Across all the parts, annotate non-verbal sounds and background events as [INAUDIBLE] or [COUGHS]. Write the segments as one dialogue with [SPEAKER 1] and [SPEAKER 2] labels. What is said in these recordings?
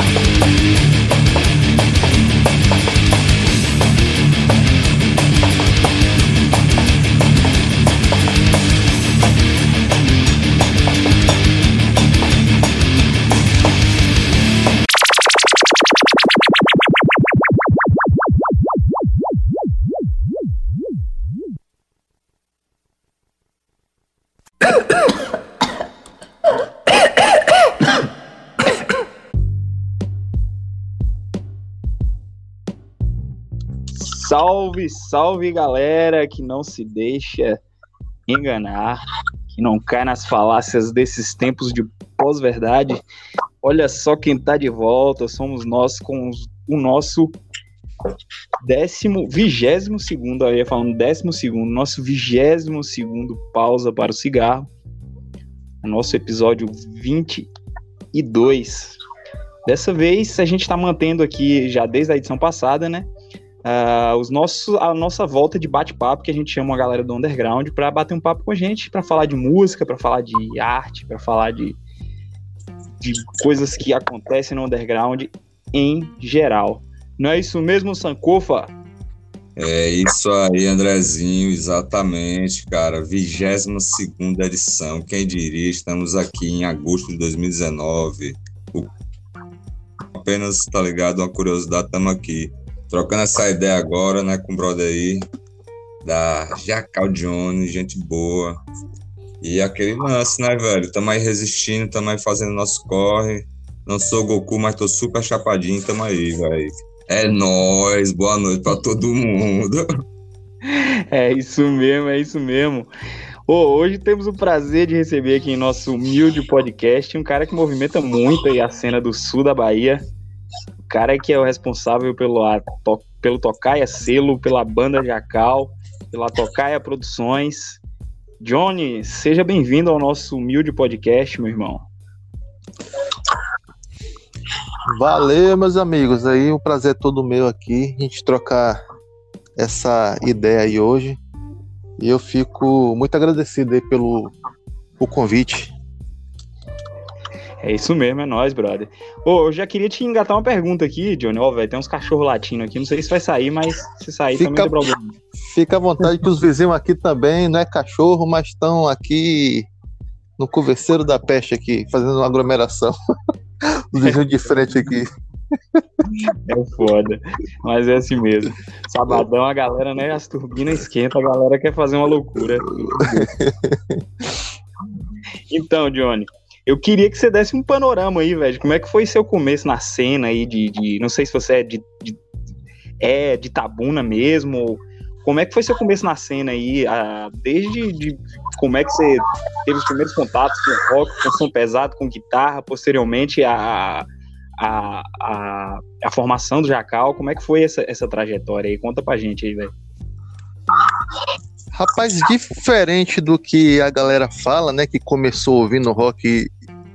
[SPEAKER 1] Bye. Salve, salve galera que não se deixa enganar, que não cai nas falácias desses tempos de pós-verdade. Olha só quem tá de volta, somos nós com o nosso décimo, vigésimo segundo, ia falando décimo segundo, nosso vigésimo segundo pausa para o cigarro, o nosso episódio 22. Dessa vez a gente está mantendo aqui, já desde a edição passada, né? Uh, os nossos, a nossa volta de bate-papo, que a gente chama a galera do underground para bater um papo com a gente, para falar de música, para falar de arte, para falar de, de coisas que acontecem no underground em geral. Não é isso mesmo, Sankofa?
[SPEAKER 2] É isso aí, Andrezinho, exatamente, cara. 22 edição, quem diria? Estamos aqui em agosto de 2019. O... Apenas, tá ligado? Uma curiosidade, estamos aqui trocando essa ideia agora, né, com o brother aí, da Jacal Jones, gente boa. E aquele lance, né, velho? Tamo aí resistindo, tamo aí fazendo nosso corre. Não sou Goku, mas tô super chapadinho, tamo aí, velho. É nóis, boa noite pra todo mundo. [LAUGHS]
[SPEAKER 1] É isso mesmo, é isso mesmo. Oh, hoje temos o prazer de receber aqui em nosso humilde podcast um cara que movimenta muito aí a cena do sul da Bahia, cara que é o responsável pelo, a, to, pelo Tocaia Selo, pela banda Jacal, pela Tocaia Produções. Johnny, seja bem-vindo ao nosso humilde podcast, meu irmão.
[SPEAKER 3] Valeu, meus amigos. Aí o prazer é todo meu aqui, a gente trocar essa ideia aí hoje. E eu fico muito agradecido aí pelo o convite.
[SPEAKER 1] É isso mesmo, é nóis, brother. Ô, eu já queria te engatar uma pergunta aqui, Johnny. Ó, velho, tem uns cachorros latinos aqui. Não sei se vai sair, mas se sair fica, também tem problema.
[SPEAKER 3] Fica à vontade que os vizinhos aqui também, não é cachorro, mas estão aqui no converseiro da peste aqui, fazendo uma aglomeração. [LAUGHS] os vizinhos de frente aqui.
[SPEAKER 1] É foda. Mas é assim mesmo. Sabadão a galera, né? As turbinas esquentam, a galera quer fazer uma loucura. [LAUGHS] Então, Johnny, eu queria que você desse um panorama aí, velho. Como é que foi seu começo na cena aí de. de não sei se você é de, de, é de Tabuna mesmo. Como é que foi seu começo na cena aí? Ah, desde de, como é que você teve os primeiros contatos com rock, com som pesado, com guitarra, posteriormente a, a, a, a formação do Jacal. Como é que foi essa, essa trajetória aí? Conta pra gente aí, velho.
[SPEAKER 3] Rapaz, diferente do que a galera fala, né? Que começou ouvindo rock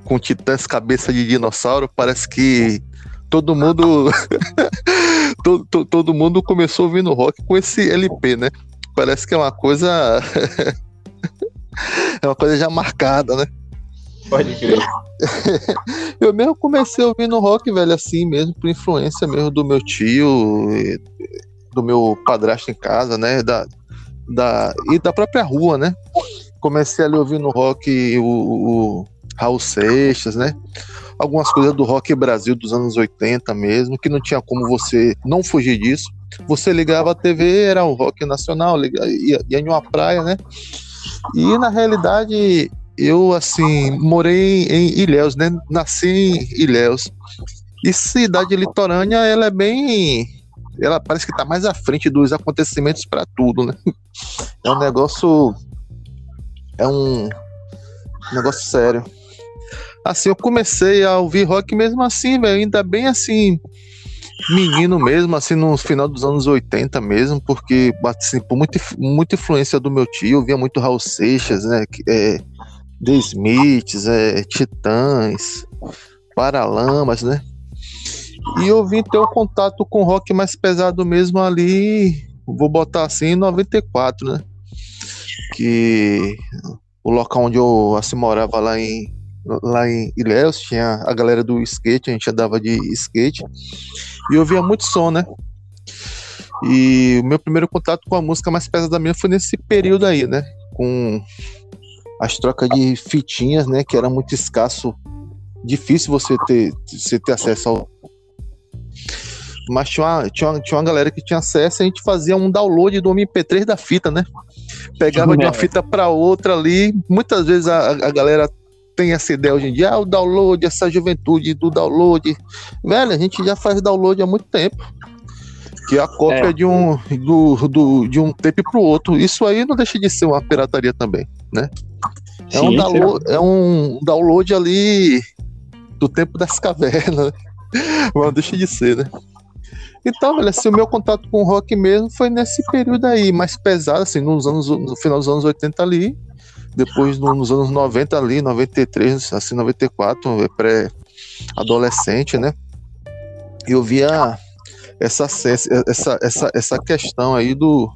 [SPEAKER 3] com titãs cabeça de dinossauro, parece que todo mundo [LAUGHS] todo, todo mundo começou ouvindo rock com esse LP, né? Parece que é uma coisa [LAUGHS] é uma coisa já marcada, né?
[SPEAKER 1] Pode crer. [LAUGHS]
[SPEAKER 3] eu mesmo comecei ouvindo rock, velho, assim mesmo, por influência mesmo do meu tio, do meu padrasto em casa, né? Da, da, e da própria rua, né? Comecei ali ouvindo rock, o, o Raul Seixas, né? Algumas coisas do rock Brasil dos anos 80 mesmo, que não tinha como você não fugir disso. Você ligava a TV, era o rock nacional, ia, ia em uma praia, né? E na realidade, eu assim, morei em Ilhéus, né? Nasci em Ilhéus. E cidade litorânea, ela é bem ela parece que está mais à frente dos acontecimentos para tudo, né? É um negócio. É um negócio sério. Assim, eu comecei a ouvir rock mesmo assim, velho, ainda bem assim, menino mesmo, assim, no final dos anos 80 mesmo, porque, assim, por muita, muita influência do meu tio, eu via muito Raul Seixas, né, é, The Smiths, é, Titãs, Paralamas, né, e eu vim ter um contato com rock mais pesado mesmo ali, vou botar assim, em 94, né? Que o local onde eu assim, morava lá em, lá em Ilhéus, tinha a galera do skate, a gente andava de skate, e eu ouvia muito som, né? E o meu primeiro contato com a música mais pesada minha foi nesse período aí, né? Com as trocas de fitinhas, né? Que era muito escasso, difícil você ter, você ter acesso ao. Mas tinha uma, tinha, uma, tinha uma galera que tinha acesso e a gente fazia um download do MP3 da fita, né? Pegava de uma fita para outra ali. Muitas vezes a, a galera tem essa ideia hoje em dia, ah, o download, essa juventude do download. Velho, a gente já faz download há muito tempo. Que é a cópia é. de um do, do, de um tape pro outro. Isso aí não deixa de ser uma pirataria também, né? É, sim, um, download, é um download ali do tempo das cavernas. [LAUGHS] Mas deixa de ser, né? Então, velho, assim, o meu contato com o rock mesmo foi nesse período aí, mais pesado, assim, nos anos, no final dos anos 80 ali, depois nos anos 90 ali, 93, assim, 94, é pré-adolescente, né? Eu via essa, essa, essa, essa questão aí do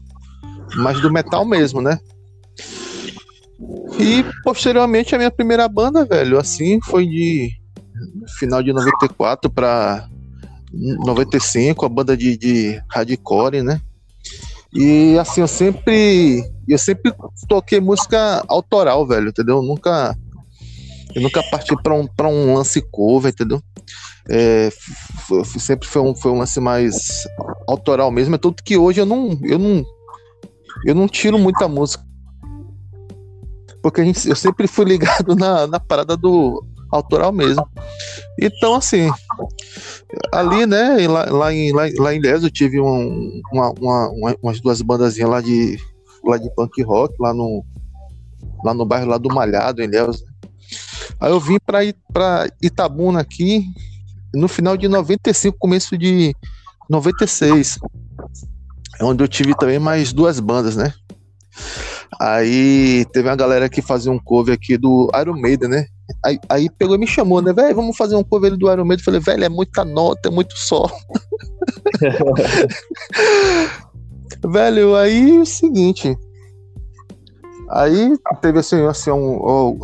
[SPEAKER 3] mais do metal mesmo, né? E posteriormente a minha primeira banda, velho, assim, foi de final de 94 para 95, a banda de, de hardcore, né? E assim, eu sempre eu sempre toquei música autoral, velho, entendeu? Eu nunca eu nunca parti para um, pra um lance cover, entendeu? É, sempre foi um, foi um lance mais autoral mesmo, é tudo que hoje eu não eu não eu não tiro muita música. Porque a gente, eu sempre fui ligado [LAUGHS] na, na parada do autoral mesmo. Então, assim, ali, né, lá, lá em, lá, lá em Les, eu tive um, uma, uma, umas duas bandazinhas lá de, lá de punk rock, lá no, lá no bairro lá do Malhado, em Les. Né? Aí eu vim para Itabuna aqui no final de 95, começo de 96. É onde eu tive também mais duas bandas, né? Aí teve uma galera que fazia um cover aqui do Iron Maiden, né? Aí, aí pegou e me chamou, né, velho? Vamos fazer um cover do Iron Maiden. Eu falei, velho, é muita nota, é muito sol. [LAUGHS] velho, aí é o seguinte. Aí teve assim, assim, um,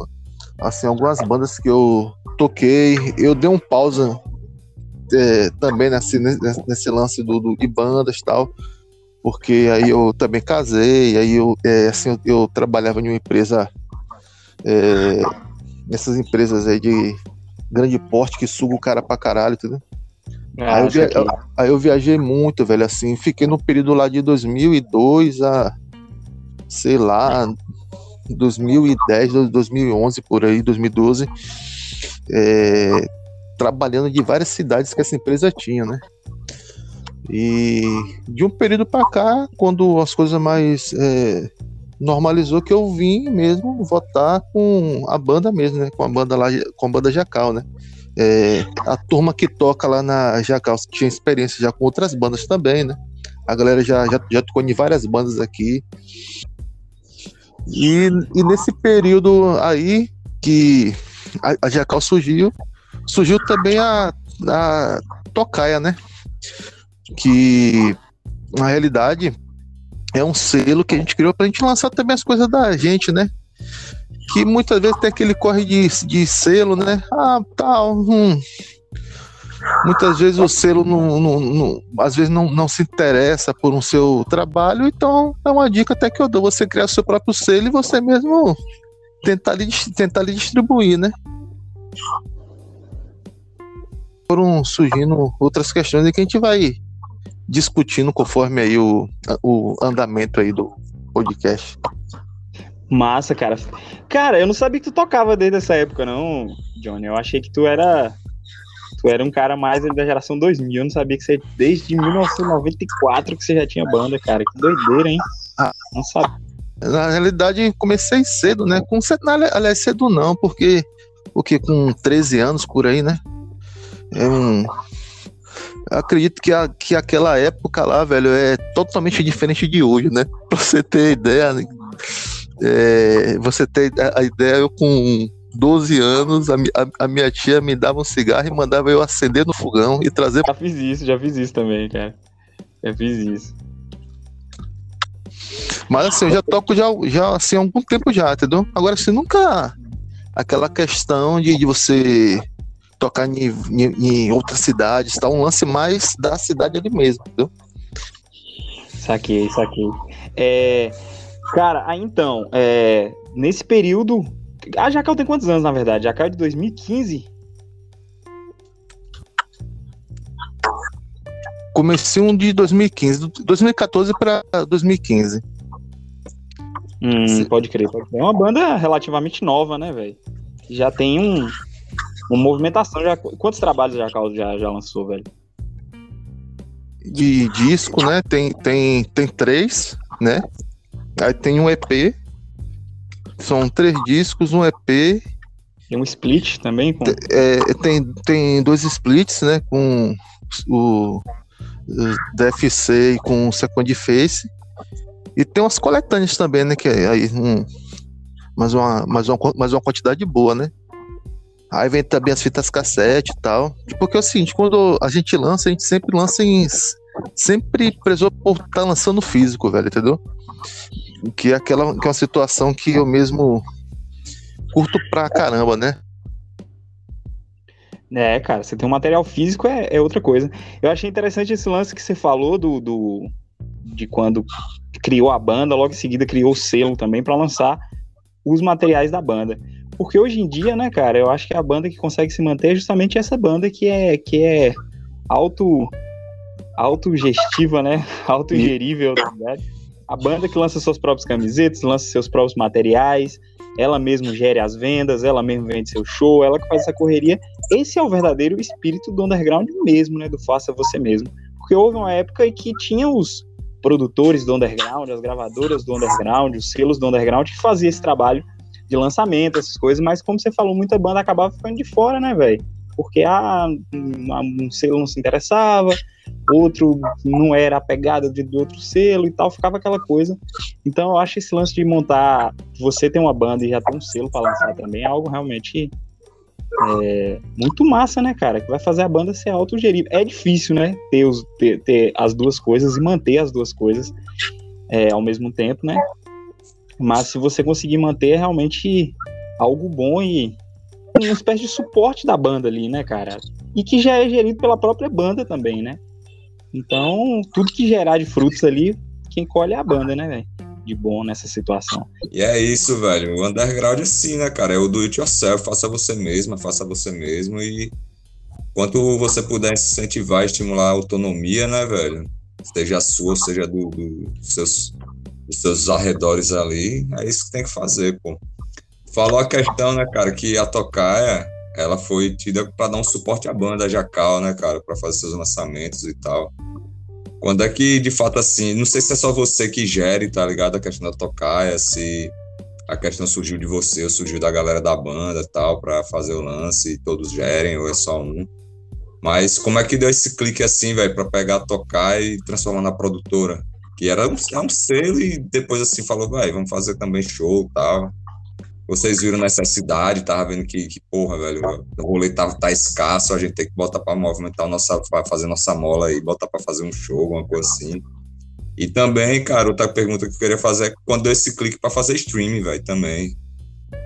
[SPEAKER 3] assim, algumas bandas que eu toquei. Eu dei um pausa é, também nesse, nesse lance do, do, de bandas e tal porque aí eu também casei, aí eu, é, assim, eu, eu, trabalhava em uma empresa, é, nessas empresas aí de grande porte que suga o cara pra caralho, entendeu? Ah, aí, eu via, que... aí, eu viajei muito, velho, assim, fiquei no período lá de 2002 a, sei lá, 2010, 2011, por aí, 2012, é, trabalhando de várias cidades que essa empresa tinha, né? E de um período para cá, quando as coisas mais é, normalizou, que eu vim mesmo votar com a banda mesmo, né? Com a banda lá, com a banda Jacal, né? É, a turma que toca lá na Jacal tinha experiência já com outras bandas também, né? A galera já, já, já tocou em várias bandas aqui. E, e nesse período aí que a, a Jacal surgiu, surgiu também a, a Tocaia, né? que na realidade é um selo que a gente criou para a gente lançar também as coisas da gente, né? Que muitas vezes tem aquele corre de, de selo, né? Ah, tal. Hum. Muitas vezes o selo não, não, não, às vezes não, não se interessa por um seu trabalho, então é uma dica até que eu dou, você criar seu próprio selo e você mesmo tentar lhe, tentar lhe distribuir, né? Foram surgindo outras questões que a gente vai discutindo conforme aí o, o andamento aí do podcast.
[SPEAKER 1] Massa, cara. Cara, eu não sabia que tu tocava desde essa época, não, Johnny. Eu achei que tu era. Tu era um cara mais da geração 2000. Eu não sabia que você, desde 1994, que você já tinha banda, cara. Que doideira, hein? Ah, não sabia.
[SPEAKER 3] Na realidade, comecei cedo, né? Com, aliás, cedo não, porque o que com 13 anos por aí, né? É um, acredito que, a, que aquela época lá, velho, é totalmente diferente de hoje, né? [LAUGHS] Pra você ter ideia, né? é, você ter a ideia, eu com 12 anos, a, a, a, minha tia me dava um cigarro e mandava eu acender no fogão e trazer.
[SPEAKER 1] Já fiz isso, já fiz isso também, cara. Já fiz isso.
[SPEAKER 3] Mas assim, eu já toco já, já assim, há algum tempo já, entendeu? Agora, assim, nunca aquela questão de, de você tocar em, em, em, outras cidades, tá? Um lance mais da cidade ali mesmo, entendeu?
[SPEAKER 1] Saquei, saquei. É, cara, aí então, é, nesse período. A Jacal tem quantos anos, na verdade? Jacal é de 2015?
[SPEAKER 3] Comecei um de 2015, 2014 para 2015.
[SPEAKER 1] Hum, pode crer, pode crer. É uma banda relativamente nova, né, velho? Já tem um, uma movimentação. Já, quantos trabalhos já, já, já lançou, velho?
[SPEAKER 3] De disco, né? Tem, tem, tem três, né? Aí tem um EP. São três discos, um EP.
[SPEAKER 1] Tem um split também? Com...
[SPEAKER 3] É, tem, tem dois splits, né? Com o, o DFC e com o Second Face. E tem umas coletâneas também, né? Que é aí um, mais, uma, mais, uma, mais uma quantidade boa, né? Aí vem também as fitas cassete e tal. Porque é o seguinte, quando a gente lança, a gente sempre lança em. Sempre prezou por estar tá lançando físico, velho, entendeu? Que é aquela que é uma situação que eu mesmo curto pra caramba, né?
[SPEAKER 1] É, cara, você tem um material físico é, é outra coisa. Eu achei interessante esse lance que você falou do, do de quando criou a banda, logo em seguida criou o selo também para lançar os materiais da banda. Porque hoje em dia, né, cara, eu acho que a banda que consegue se manter é justamente essa banda que é que é auto autogestiva, né? [LAUGHS] Autogerível, tá ligado? A banda que lança suas próprias camisetas, lança seus próprios materiais, ela mesma gere as vendas, ela mesma vende seu show, ela que faz essa correria. Esse é o verdadeiro espírito do underground mesmo, né? Do faça você mesmo. Porque houve uma época em que tinha os produtores do underground, as gravadoras do underground, os selos do underground que fazia esse trabalho de lançamento, essas coisas, mas como você falou, muita banda acabava ficando de fora, né, velho? Porque ah, um selo não se interessava, outro não era apegado de, de outro selo e tal, ficava aquela coisa. Então eu acho esse lance de montar, você tem uma banda e já tem um selo para lançar também, é algo realmente é, muito massa, né, cara? Que vai fazer a banda ser autogerível. É difícil, né? Ter, os, ter, ter, as duas coisas e manter as duas coisas é, ao mesmo tempo, né? Mas se você conseguir manter, é realmente algo bom e uma espécie de suporte da banda ali, né, cara? E que já é gerido pela própria banda também, né? Então, tudo que gerar de frutos ali, quem colhe é a banda, né, velho? de bom nessa situação.
[SPEAKER 2] E é isso, velho. O underground é assim, né, cara? É o do it yourself, faça você mesmo, faça você mesmo e quanto você puder incentivar estimular a autonomia, né, velho? Seja sua, seja do, do, dos, seus, dos seus arredores ali, é isso que tem que fazer, pô. Falou a questão, né, cara, que a Tocaia, ela foi tida para dar um suporte à banda Jacal, né, cara, para fazer seus lançamentos e tal. Quando é que, de fato, assim, não sei se é só você que gere, tá ligado? A questão da tocaia, se a questão surgiu de você ou surgiu da galera da banda tal, para fazer o lance e todos gerem, ou é só um. Mas como é que deu esse clique assim, velho, para pegar, tocar e transformar na produtora? Que era um, é um selo e depois assim falou, vai, vamos fazer também show e tal vocês viram necessidade, tava vendo que, que porra, velho, o rolê tá, tá escasso, a gente tem que botar para movimentar nossa, para fazer nossa mola e botar para fazer um show, alguma coisa assim. E também, cara, outra pergunta que eu queria fazer é quando deu esse clique para fazer streaming, velho, também.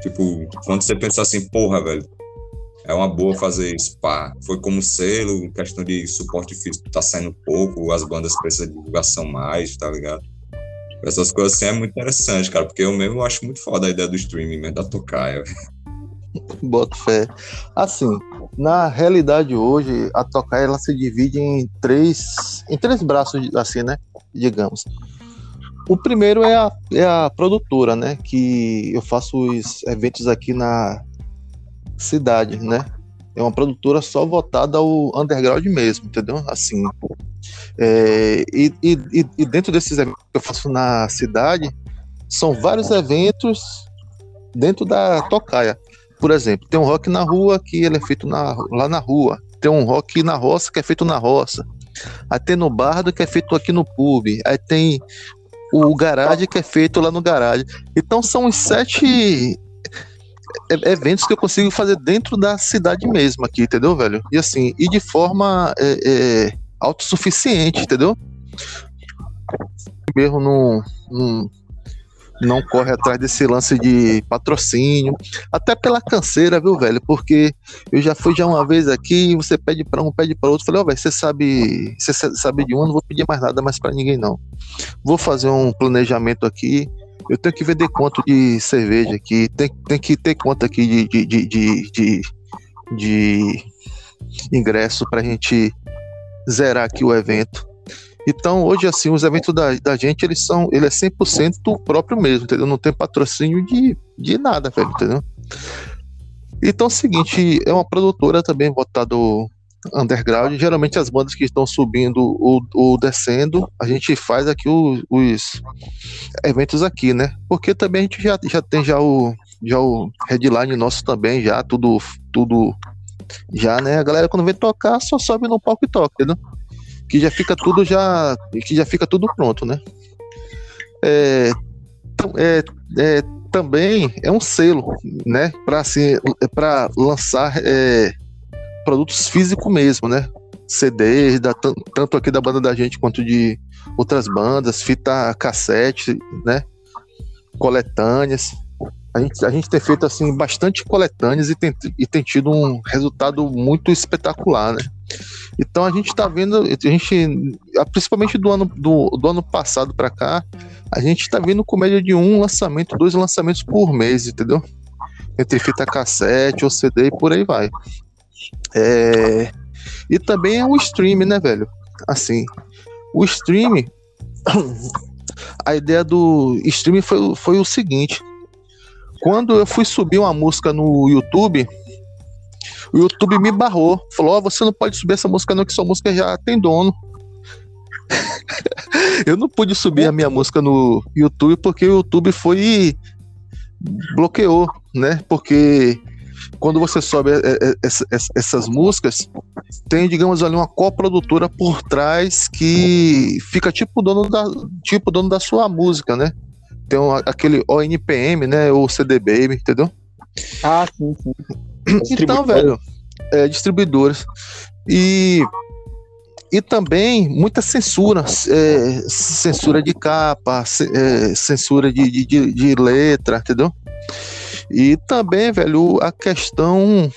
[SPEAKER 2] Tipo, quando você pensou assim, porra, velho, é uma boa fazer pá. Foi como selo, questão de suporte físico tá saindo pouco, as bandas precisam de divulgação mais, tá ligado? Essas coisas assim é muito interessante, cara, porque eu mesmo acho muito foda a ideia do streaming, mesmo, da tocaia. [LAUGHS]
[SPEAKER 3] Boto fé. Assim, na realidade hoje, a tocaia ela se divide em três, em três braços, assim, né? Digamos. O primeiro é a, é a produtora, né? Que eu faço os eventos aqui na cidade, né? É uma produtora só votada ao underground mesmo, entendeu? Assim, é, e, e, e, dentro desses eventos que eu faço na cidade, são vários eventos dentro da tocaia. Por exemplo, tem um rock na rua que ele é feito na, lá na rua. Tem um rock na roça que é feito na roça. Aí tem no bardo que é feito aqui no pub. Aí tem o garagem que é feito lá no garagem. Então são os sete eventos que eu consigo fazer dentro da cidade mesmo aqui, entendeu, velho? E assim, e de forma é, é, autossuficiente, entendeu? Mesmo num, num, não corre atrás desse lance de patrocínio, até pela canseira, viu, velho? Porque eu já fui já uma vez aqui, você pede para um, pede para outro, falei, ó, oh, velho, você sabe, você sabe de um, não vou pedir mais nada mais para ninguém não. Vou fazer um planejamento aqui, eu tenho que vender quanto de cerveja aqui, tem, tem que ter quanto aqui de, de, de, de, de, de ingresso pra gente zerar aqui o evento. Então, hoje, assim, os eventos da, da gente, eles são, ele é 100% próprio mesmo, entendeu? Não tem patrocínio de, de nada, velho, entendeu? Então, é o seguinte, é uma produtora também voltada underground. Geralmente, as bandas que estão subindo ou, ou descendo, a gente faz aqui os, os, eventos aqui, né? Porque também a gente já, já tem já o, já o headline nosso também, já tudo, tudo já, né? A galera quando vem tocar só sobe no palco e toca, entendeu? que já fica tudo já que já fica tudo pronto, né? É, é, é também é um selo, né? Para assim, para lançar é, produtos físicos mesmo, né? CDs, da, tanto aqui da banda da gente quanto de outras bandas, fita cassete, né? Coletâneas. A gente, a gente tem feito assim bastante coletâneas e tem, e tem tido um resultado muito espetacular, né? Então a gente está vendo, a gente, principalmente do ano, do, do ano passado para cá, a gente está vendo com média de um lançamento, dois lançamentos por mês, entendeu? Entre fita cassete ou CD e por aí vai. É... E também é o stream, né, velho? Assim, o stream, [COUGHS] a ideia do stream foi, foi o seguinte: quando eu fui subir uma música no YouTube, o YouTube me barrou. Falou: oh, você não pode subir essa música, não, que sua música já tem dono. [LAUGHS] eu não pude subir a minha música no YouTube porque o YouTube foi bloqueou, né? Porque quando você sobe essas músicas, tem, digamos ali, uma coprodutora por trás que fica tipo dono da, tipo dono da sua música, né? Tem um, aquele ONPM, né? Ou CD Baby, entendeu?
[SPEAKER 1] Ah, sim, sim.
[SPEAKER 3] Então, velho, é, distribuidores. E, e também muita censura, é, censura de capa, é, censura de, de, de, letra, entendeu? E também, velho, a questão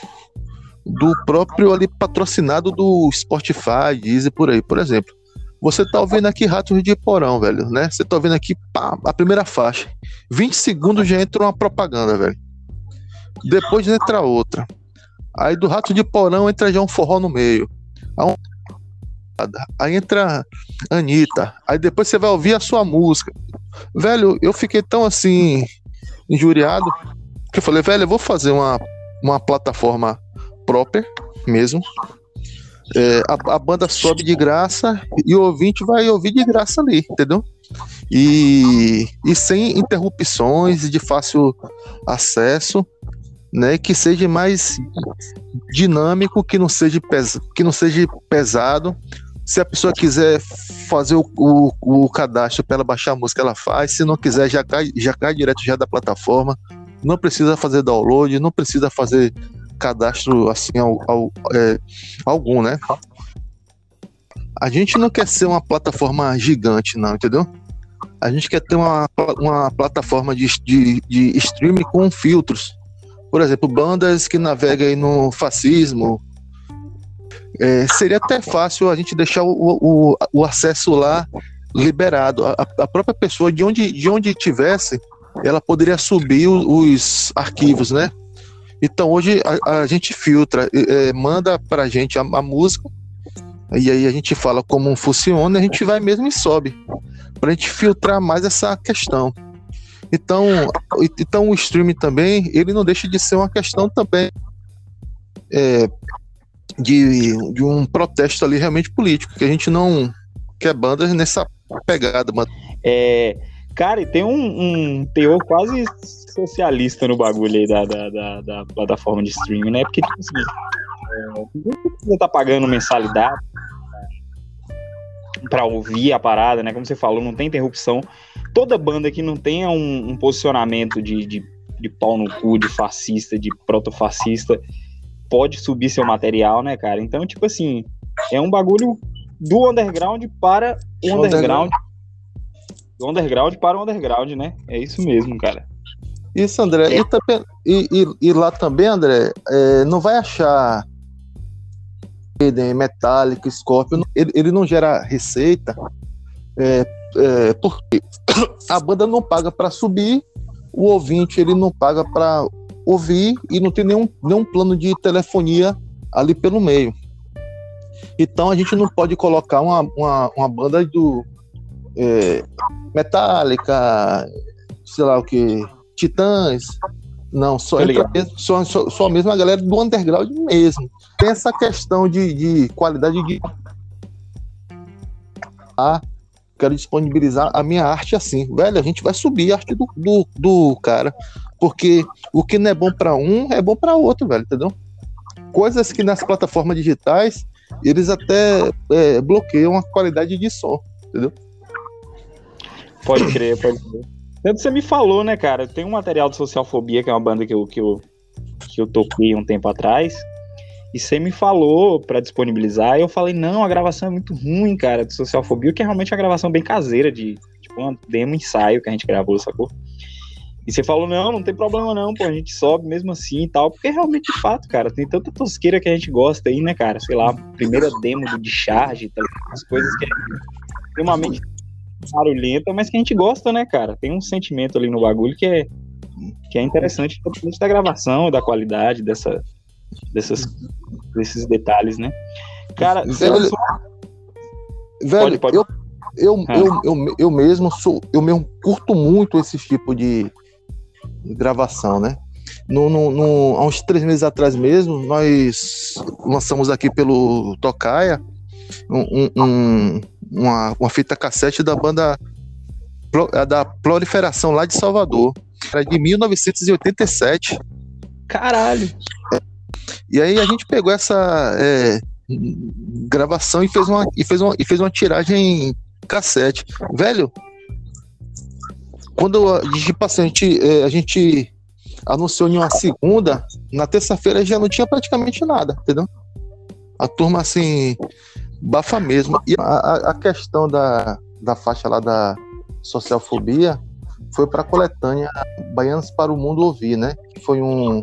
[SPEAKER 3] do próprio ali patrocinado do Spotify, Deezer, por aí, por exemplo. Você tá ouvindo aqui Ratos de Porão, velho, né? Você tá ouvindo aqui pá, a primeira faixa. 20 segundos já entra uma propaganda, velho. Depois entra outra. Aí do Rato de Porão entra já um forró no meio. Aí entra Anitta. Aí depois você vai ouvir a sua música. Velho, eu fiquei tão assim, injuriado, que eu falei, velho, eu vou fazer uma, uma plataforma própria mesmo. É, a, a, banda sobe de graça e o ouvinte vai ouvir de graça ali, entendeu? E, e sem interrupções de fácil acesso né, que seja mais dinâmico, que não seja, pes que não seja pesado. Se a pessoa quiser fazer o, o, o cadastro para ela baixar a música, ela faz. Se não quiser, já cai, já cai direto já da plataforma. Não precisa fazer download, não precisa fazer cadastro assim ao, ao, é, algum, né? A gente não quer ser uma plataforma gigante, não, entendeu? A gente quer ter uma, uma plataforma de, de, de streaming com filtros por exemplo, bandas que navegam no fascismo. É, seria até fácil a gente deixar o, o, o acesso lá liberado. A, a, própria pessoa, de onde, de onde tivesse, ela poderia subir os, os arquivos, né? Então hoje a, a gente filtra, é, manda para a gente a, música, e aí a gente fala como funciona, a gente vai mesmo e sobe, para a gente filtrar mais essa questão. Então, então o streaming também, ele não deixa de ser uma questão também é, de, de um protesto ali realmente político, que a gente não quer bandas nessa pegada.
[SPEAKER 1] É, cara, e tem um, um teor quase socialista no bagulho aí da, da, da, da plataforma de streaming, né? Porque, tipo assim, é, estar tá pagando mensalidade para ouvir a parada, né? Como você falou, não tem interrupção toda banda que não tenha um, um posicionamento de, de, de, pau no cu, de fascista, de protofascista, pode subir seu material, né, cara? Então, tipo assim, é um bagulho do underground para o underground. Do underground para o underground, né? É isso mesmo, cara.
[SPEAKER 3] Isso, André. É. E, também, e, e, e, lá também, André, é, não vai achar Metallica, Scorpion, ele, ele não gera receita é, é, porque [COUGHS] a banda não paga para subir, o ouvinte ele não paga para ouvir e não tem nenhum, nenhum plano de telefonia ali pelo meio. Então a gente não pode colocar uma, uma, uma banda do é, Metallica, sei lá o que, Titãs. Não, só, entra mesmo, só, só, só mesmo a galera do underground mesmo. Tem essa questão de, de qualidade de. Ah, quero disponibilizar a minha arte assim. Velho, a gente vai subir a arte do, do, do cara. Porque o que não é bom para um é bom para outro, velho, entendeu? Coisas que nas plataformas digitais eles até é, bloqueiam a qualidade de som, entendeu?
[SPEAKER 1] Pode crer, pode crer. Tanto você me falou, né, cara? Tem um material de Socialfobia, que é uma banda que eu, que eu, que eu toquei um tempo atrás. E você me falou para disponibilizar, e eu falei, não, a gravação é muito ruim, cara, de Socialfobia, que é realmente uma gravação bem caseira, de tipo um demo ensaio que a gente gravou, sacou? E você falou, não, não tem problema não, pô, a gente sobe mesmo assim e tal, porque realmente, de fato, cara, tem tanta tosqueira que a gente gosta aí, né, cara? Sei lá, primeira demo do Discharge, tá, as coisas que é extremamente barulhenta, mas que a gente gosta, né, cara? Tem um sentimento ali no bagulho que é, que é interessante, independente da gravação, da qualidade, dessa, dessas, desses detalhes, né? Cara,
[SPEAKER 3] velho, velho pode, pode. Eu, eu, ah. eu, eu, eu mesmo sou, eu mesmo curto muito esse tipo de, gravação, né? No, no, no, há uns três meses atrás mesmo, nós lançamos aqui pelo Tocaia um, um, uma, uma fita cassete da banda da Proliferação lá de Salvador. Era de 1987.
[SPEAKER 1] Caralho!
[SPEAKER 3] E aí a gente pegou essa é, gravação e fez, uma, e, fez uma, e fez uma tiragem em cassete. Velho, quando a gente, a gente, é, a gente anunciou em uma segunda, na terça-feira já não tinha praticamente nada, entendeu? A turma assim, bafa mesmo. E a, a questão da, da faixa lá da socialfobia foi para a coletânea Baianos para o Mundo Ouvir, né? Foi um,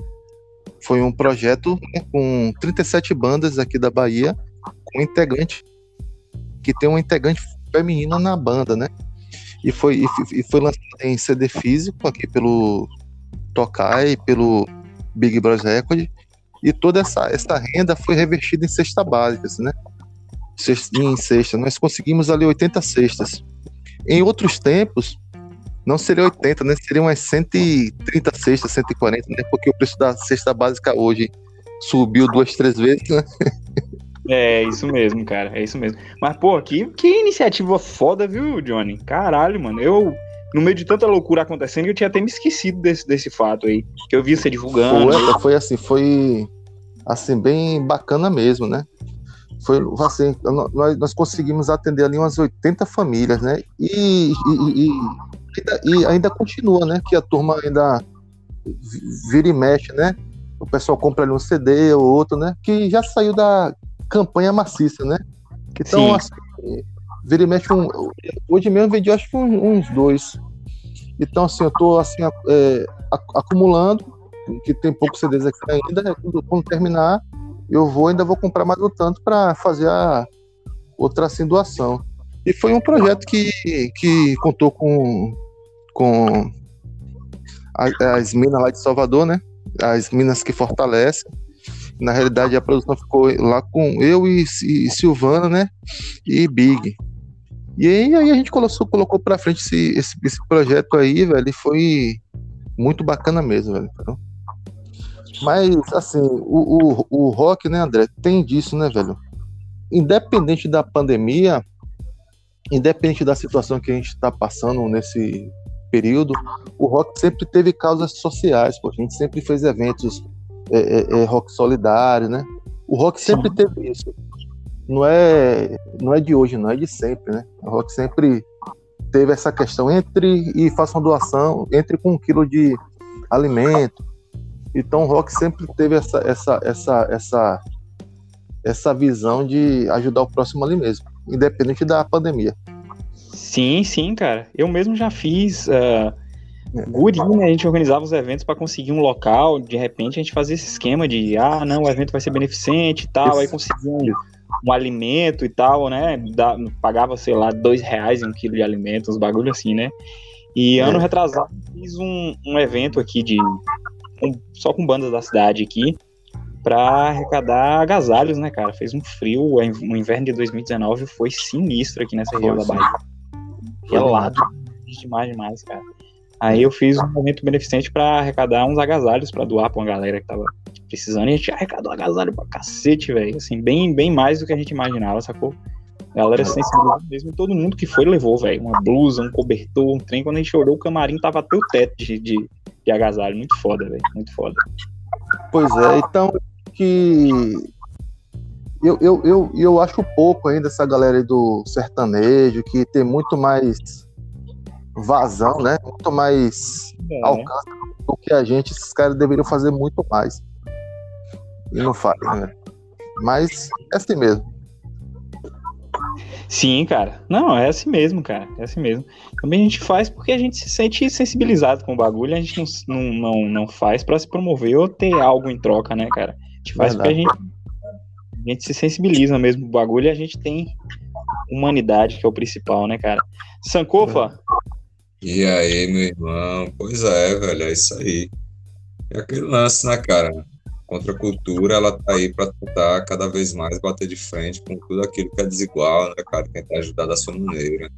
[SPEAKER 3] foi um projeto né, com 37 bandas aqui da Bahia, com integrante, que tem um integrante feminino na banda, né? E foi, e, foi lançado em CD físico aqui pelo Tokai, pelo Big Bros Record. E toda essa, essa renda foi revertida em cesta básica, assim, né? Em cesta. Nós conseguimos ali 80 cestas. Em outros tempos, não seria 80, né? Seriam umas 130 cestas, 140, né? Porque o preço da cesta básica hoje subiu duas, três vezes, né? [LAUGHS]
[SPEAKER 1] É, isso mesmo, cara. É isso mesmo. Mas, pô, que, que iniciativa foda, viu, Johnny? Caralho, mano. Eu, no meio de tanta loucura acontecendo, eu tinha até me esquecido desse, desse fato aí. Que eu vi você divulgando.
[SPEAKER 3] Foi, foi assim, foi assim, bem bacana mesmo, né? Foi assim, nós, nós conseguimos atender ali umas 80 famílias, né? E, e, e, e, ainda continua, né? Que a turma ainda vira e mexe, né? O pessoal compra ali um CD ou outro, né? Que já saiu da campanha maciça, né? Então, assim, vira e mexe um. Hoje mesmo vendi acho que uns dois. Então, assim, eu tô assim, é, acumulando, que tem poucos CDs aqui ainda. Né? Quando, quando, terminar, eu vou, ainda vou comprar mais um tanto para fazer a outra assim, doação. E foi um projeto que, que contou com, com as minas lá de Salvador, né? As minas que fortalecem na realidade, a produção ficou lá com eu e, e Silvana, né? E Big. E aí, aí a gente colocou, colocou pra frente esse, esse, esse, projeto aí, velho, e foi muito bacana mesmo, velho. Mas, assim, o, o, o rock, né, André, tem disso, né, velho? Independente da pandemia, independente da situação que a gente está passando nesse período, o rock sempre teve causas sociais, pô. A gente sempre fez eventos é, é, é, rock solidário, né? O rock sempre teve isso. Não é, não é de hoje, não é de sempre, né? O rock sempre teve essa questão entre e faça uma doação, entre com um quilo de alimento. Então o rock sempre teve essa essa essa essa essa visão de ajudar o próximo ali mesmo, independente da pandemia.
[SPEAKER 1] Sim, sim, cara. Eu mesmo já fiz. Uh, guri, né? A gente organizava os eventos para conseguir um local. De repente a gente fazia esse esquema de, ah, não, o evento vai ser beneficente e tal. Isso. Aí conseguia um, um, alimento e tal, né? Da, pagava, sei lá, dois reais um quilo de alimento, uns bagulho assim, né? E ano é. retrasado fiz um, um evento aqui de. Um, só com bandas da cidade aqui para arrecadar agasalhos, né, cara? Fez um frio, o inverno de 2019 foi sinistro aqui nessa região da Bahia. Gelado demais, demais, cara. Aí eu fiz um evento beneficente para arrecadar uns agasalhos para doar pra uma galera que tava precisando. E a gente arrecadou agasalho pra cacete, velho. Assim, bem, bem mais do que a gente imaginava, sacou? A galera sensibilizou mesmo. Todo mundo que foi levou, velho. Uma blusa, um cobertor, um trem. Quando a gente olhou, o camarim tava até o teto de, de, de agasalho. Muito foda, velho. Muito foda.
[SPEAKER 3] Pois é, então que eu, eu, eu, eu acho pouco ainda essa galera aí do sertanejo, que tem muito mais vazão, né? Muito mais é. alcance do que a gente. Esses caras deveriam fazer muito mais. E não fazem, né? Mas é assim mesmo.
[SPEAKER 1] Sim, cara. Não, é assim mesmo, cara. É assim mesmo. Também a gente faz porque a gente se sente sensibilizado com o bagulho. A gente não, não, não, não faz para se promover ou ter algo em troca, né, cara? A gente faz porque a gente, a gente se sensibiliza mesmo o bagulho e a gente tem humanidade, que é o principal, né, cara? Sankofa,
[SPEAKER 2] e aí, meu irmão? Pois é, velho, é isso aí. É aquele lance, né, cara? Contra a cultura, ela tá aí para tentar cada vez mais bater de frente com tudo aquilo que é desigual, né, cara? Tentar ajudar da sua maneira.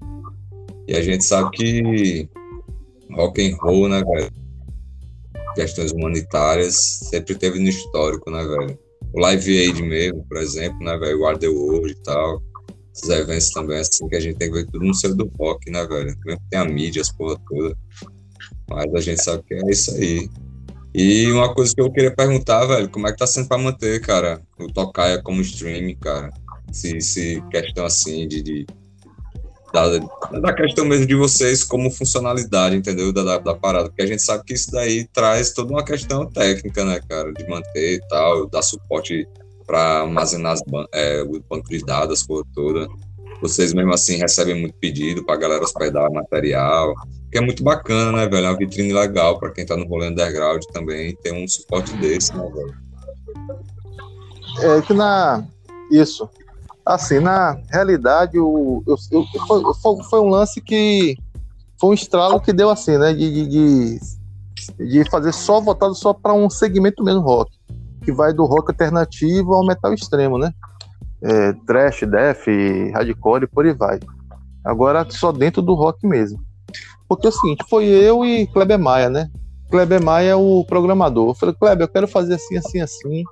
[SPEAKER 2] E a gente sabe que rock and roll, né, velho? Questões humanitárias sempre teve no histórico, né, velho? O Live Aid mesmo, por exemplo, né, velho? O War the World e tal esses eventos também, assim, que a gente tem que ver tudo no seu do rock, né, velho? Tem a mídia, as porra toda. Mas a gente sabe que é isso aí. E uma coisa que eu queria perguntar, velho, como é que tá sendo pra manter, cara, o Tocaia como streaming, cara? Se, se questão assim de, de da, da, questão mesmo de vocês como funcionalidade, entendeu? Da, da, da, parada, porque a gente sabe que isso daí traz toda uma questão técnica, né, cara, de manter e tal, dar suporte para armazenar as, é, o banco de dados, por toda. Vocês mesmo assim recebem muito pedido para a galera hospedar material, que é muito bacana, né, velho? É uma vitrine legal para quem está no rolê underground também, ter um suporte desse, né, velho?
[SPEAKER 3] É que na. Isso. Assim, na realidade, o, eu, eu, foi, foi, um lance que. Foi um estralo que deu assim, né? De, de, de fazer só voltado só para um segmento mesmo rock que vai do rock alternativo ao metal extremo, né? É, trash, death, hardcore e por aí vai. Agora só dentro do rock mesmo. Porque é o seguinte, foi eu e Kleber Maia, né? Kleber Maia é o programador. Eu falei, Kleber, eu quero fazer assim, assim, assim.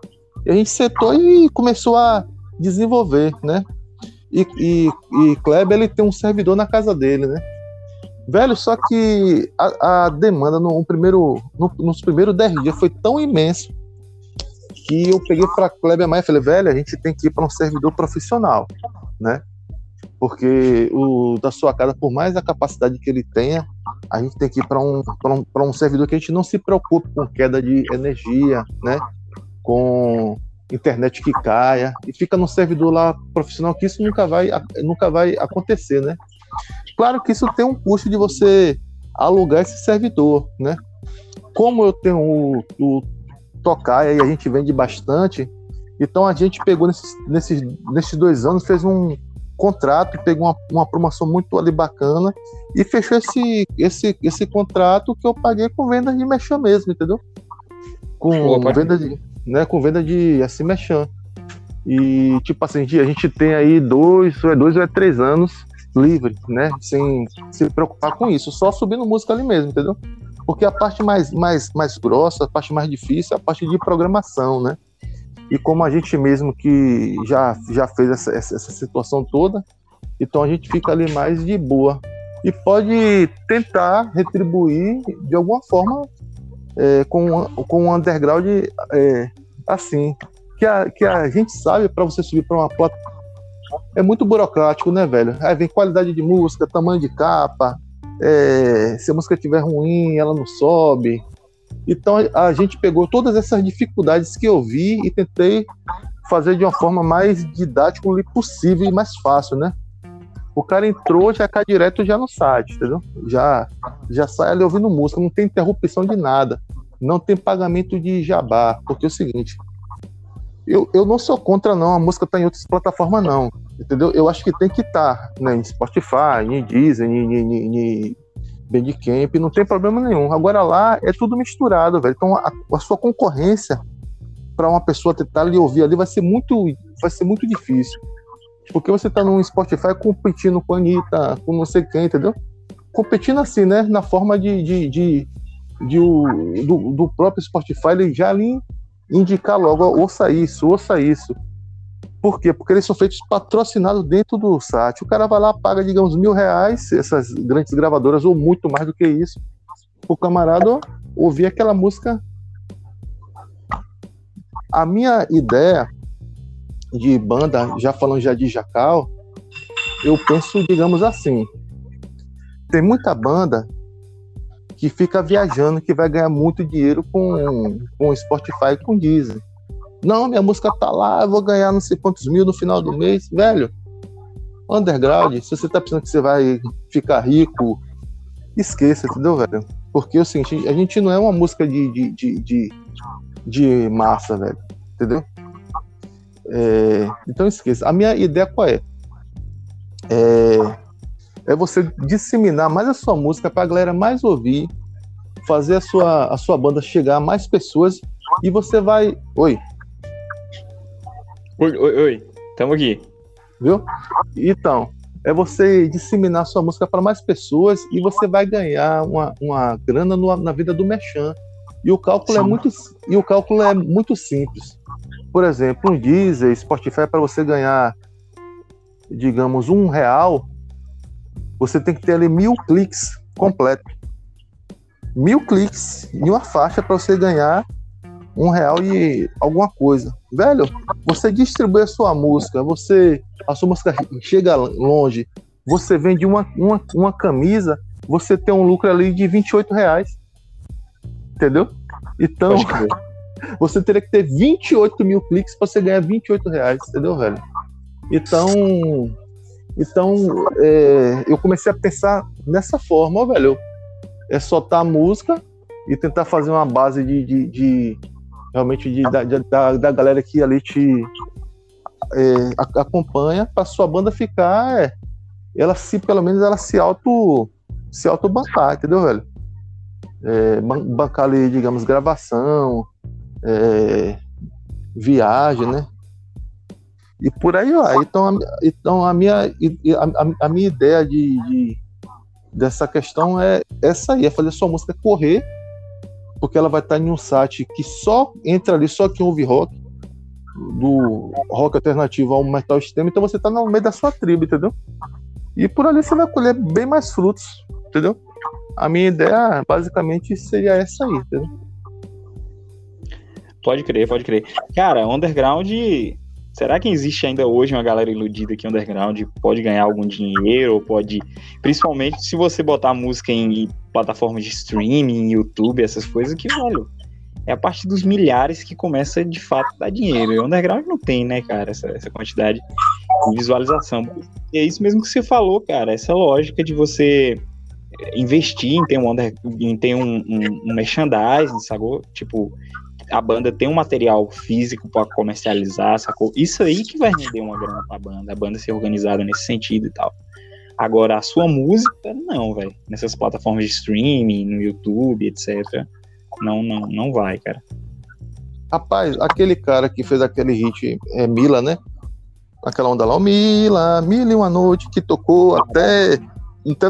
[SPEAKER 3] E a gente sentou e começou a desenvolver, né? E, e, e Kleber, ele tem um servidor na casa dele, né? Velho, só que a, a demanda no, primeiro, no, nos primeiros 10 dias foi tão imenso que eu peguei para Kleber Maia e falei, velho, a gente tem que ir para um servidor profissional, né? Porque o da sua casa, por mais a capacidade que ele tenha, a gente tem que ir para um, um, um servidor que a gente não se preocupe com queda de energia, né? Com internet que caia e fica no servidor lá profissional que isso nunca vai nunca vai acontecer, né? Claro que isso tem um custo de você alugar esse servidor, né? Como eu tenho o, o tocar, e aí a gente vende bastante. Então a gente pegou nesses, nesses, nesses dois anos, fez um contrato, pegou uma, uma promoção muito ali bacana e fechou esse, esse, esse contrato que eu paguei com venda de mexã mesmo, entendeu? Com Opa. venda de, né, com venda de assim mexã. E tipo assim, a gente tem aí dois, ou é dois ou é três anos livre, né? Sem se preocupar com isso, só subindo música ali mesmo, entendeu? Porque a parte mais, mais, mais grossa, a parte mais difícil é a parte de programação, né? E como a gente mesmo que já, já fez essa, essa, essa situação toda, então a gente fica ali mais de boa. E pode tentar retribuir de alguma forma é, com, com um underground é, assim. Que a, que a gente sabe para você subir para uma plataforma é muito burocrático, né, velho? Aí vem qualidade de música, tamanho de capa, é, se a música estiver ruim, ela não sobe. Então a gente pegou todas essas dificuldades que eu vi e tentei fazer de uma forma mais didática possível e mais fácil, né? O cara entrou, já cai direto já no site, entendeu? Já, já sai ali ouvindo música, não tem interrupção de nada. Não tem pagamento de jabá. Porque é o seguinte, eu, eu não sou contra, não, a música tá em outras plataformas, não. Entendeu? Eu acho que tem que estar tá, né, em Spotify, em Deezer, em, em, em Bandcamp, não tem problema nenhum. Agora lá é tudo misturado, velho. Então a, a sua concorrência para uma pessoa tentar lhe ouvir ali vai ser muito, vai ser muito difícil. Porque você tá no Spotify competindo com a Anitta, com não sei quem, entendeu? Competindo assim, né? Na forma de, de, de, de o, do, do, próprio Spotify, ele já ali indicar logo, ouça isso, ouça isso. Por quê? Porque eles são feitos patrocinados dentro do site. O cara vai lá, paga, digamos, mil reais, essas grandes gravadoras, ou muito mais do que isso, o camarada ouvir aquela música. A minha ideia de banda, já falando já de Jacal, eu penso, digamos assim, tem muita banda que fica viajando que vai ganhar muito dinheiro com, com Spotify com Deezer. Não, minha música tá lá, eu vou ganhar não sei quantos mil no final do mês. Velho, underground, se você tá pensando que você vai ficar rico, esqueça, entendeu, velho? Porque assim, a gente não é uma música de, de, de, de, de massa, velho. Entendeu? É, então esqueça. A minha ideia qual é? É, é você disseminar mais a sua música para a galera mais ouvir, fazer a sua, a sua banda chegar a mais pessoas e você vai. Oi.
[SPEAKER 1] Oi, oi, oi. Tamo aqui.
[SPEAKER 3] Viu? Então, é você disseminar sua música para mais pessoas e você vai ganhar uma, uma grana no, na vida do Mechan. E o cálculo é Sim. é muito e o cálculo é muito simples. Por exemplo, um Deezer, Spotify, para você ganhar, digamos, um real, você tem que ter ali mil cliques completo. Mil cliques em uma faixa para você ganhar um real e alguma coisa. Velho, você distribui a sua música, você a sua música chega longe, você vende uma, uma, uma camisa, você tem um lucro ali de 28 reais. Entendeu? Então, [LAUGHS] você teria que ter 28 mil cliques para você ganhar 28 reais, entendeu, velho? Então, então é, eu comecei a pensar nessa forma, ó, velho. É soltar a música e tentar fazer uma base de, de, de realmente de, da, da, da, galera que ali te é, acompanha para sua banda ficar, é, ela se pelo menos ela se auto se auto bancar, entendeu, velho? É, bancar ali, digamos, gravação, é, viagem, né? E por aí vai. Então, a, então a, minha, a, a minha ideia de, de, dessa questão é essa aí, é fazer sua música correr, porque ela vai estar em um site que só entra ali, só quem ouve rock, do rock alternativo ao metal extremo, então você está no meio da sua tribo, entendeu? E por ali você vai colher bem mais frutos, entendeu? A minha ideia basicamente seria essa aí, entendeu?
[SPEAKER 1] Pode crer, pode crer. Cara, underground. Será que existe ainda hoje uma galera iludida que underground pode ganhar algum dinheiro? Ou pode. Principalmente se você botar música em plataformas de streaming, YouTube, essas coisas que, velho. É a partir dos milhares que começa de fato a dar dinheiro. E o underground não tem, né, cara, essa, essa quantidade de visualização. E é isso mesmo que você falou, cara. Essa lógica de você investir em ter um, under, em ter um, um, um merchandising, sacou? Tipo, a banda tem um material físico para comercializar, sacou? Isso aí que vai render uma grana pra banda, a banda ser organizada nesse sentido e tal. Agora, a sua música, não, velho. Nessas plataformas de streaming, no YouTube, etc. Não, não, não vai, cara.
[SPEAKER 3] Rapaz, aquele cara que fez aquele hit é Mila, né? Aquela onda lá, o Mila, Mila e uma noite que tocou até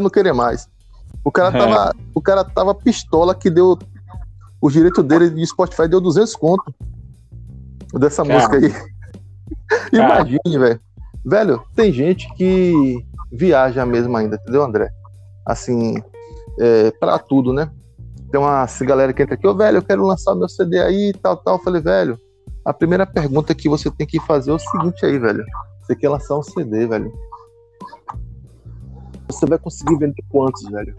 [SPEAKER 3] não querer mais. O cara tava, é. o cara tava pistola que deu o direito dele de Spotify deu 200 conto dessa cara. música aí. [LAUGHS] Imagine, velho. Velho, tem gente que viaja mesmo ainda, entendeu, André? Assim, é, pra tudo, né? Tem uma galera que entra aqui, ô, velho, eu quero lançar meu CD aí, tal, tal. Eu falei, velho, a primeira pergunta que você tem que fazer é o seguinte aí, velho. Você quer lançar um CD, velho? Você vai conseguir vender quantos, velho?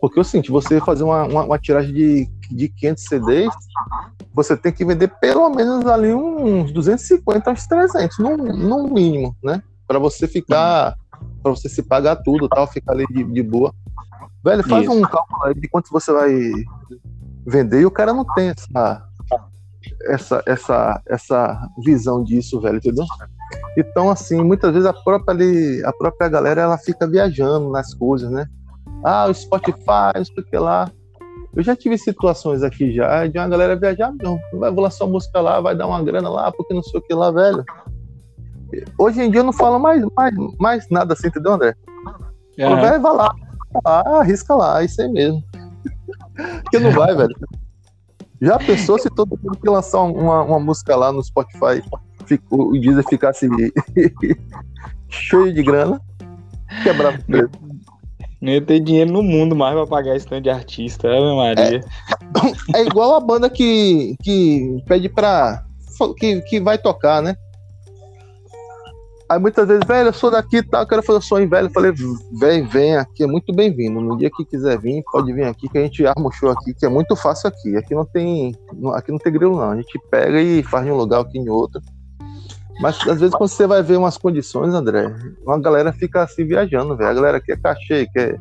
[SPEAKER 3] Porque é o seguinte, você fazer uma, uma, uma, tiragem de, de 500 CDs, você tem que vender pelo menos ali uns 250 uns 300, no, no mínimo, né? Pra você ficar, pra você se pagar tudo tal, ficar ali de, de boa. Velho, faz
[SPEAKER 1] Isso.
[SPEAKER 3] um cálculo aí de quanto você vai vender e o cara não tem essa, essa, essa, essa visão disso, velho, entendeu? Então, assim, muitas vezes a própria, ali, a própria galera ela fica viajando nas coisas, né? Ah, o Spotify, não sei o que lá. Eu já tive situações aqui já de uma galera viajar, não. Vai, vou lançar uma música lá, vai dar uma grana lá, porque não sei o que lá, velho. Hoje em dia eu não falo mais, mais, mais nada assim, entendeu, André?
[SPEAKER 1] Aham.
[SPEAKER 3] velho, vai lá, vai lá, arrisca lá, isso aí mesmo. [LAUGHS] Porque não vai, velho. Já pensou se todo mundo que lançar uma, uma música lá no Spotify, o Deezer ficasse [LAUGHS] cheio de grana? Quebrava o preço.
[SPEAKER 1] Não ia ter dinheiro no mundo mais pra pagar esse tanto de artista, Ave Maria.
[SPEAKER 3] É igual a banda que, que pede pra. Que, que vai tocar, né? Aí muitas vezes, velho, eu sou daqui e tal, quero fazer som em velho. Eu falei, velho, vem aqui, é muito bem-vindo. No dia que quiser vir, pode vir aqui, que a gente arma o show aqui, que é muito fácil aqui. Aqui não tem. Aqui não tem grilo, não. A gente pega e faz em um lugar aqui em outro. Mas às vezes quando você vai ver umas condições, André, uma galera fica assim viajando, velho. A galera quer cachê, quer,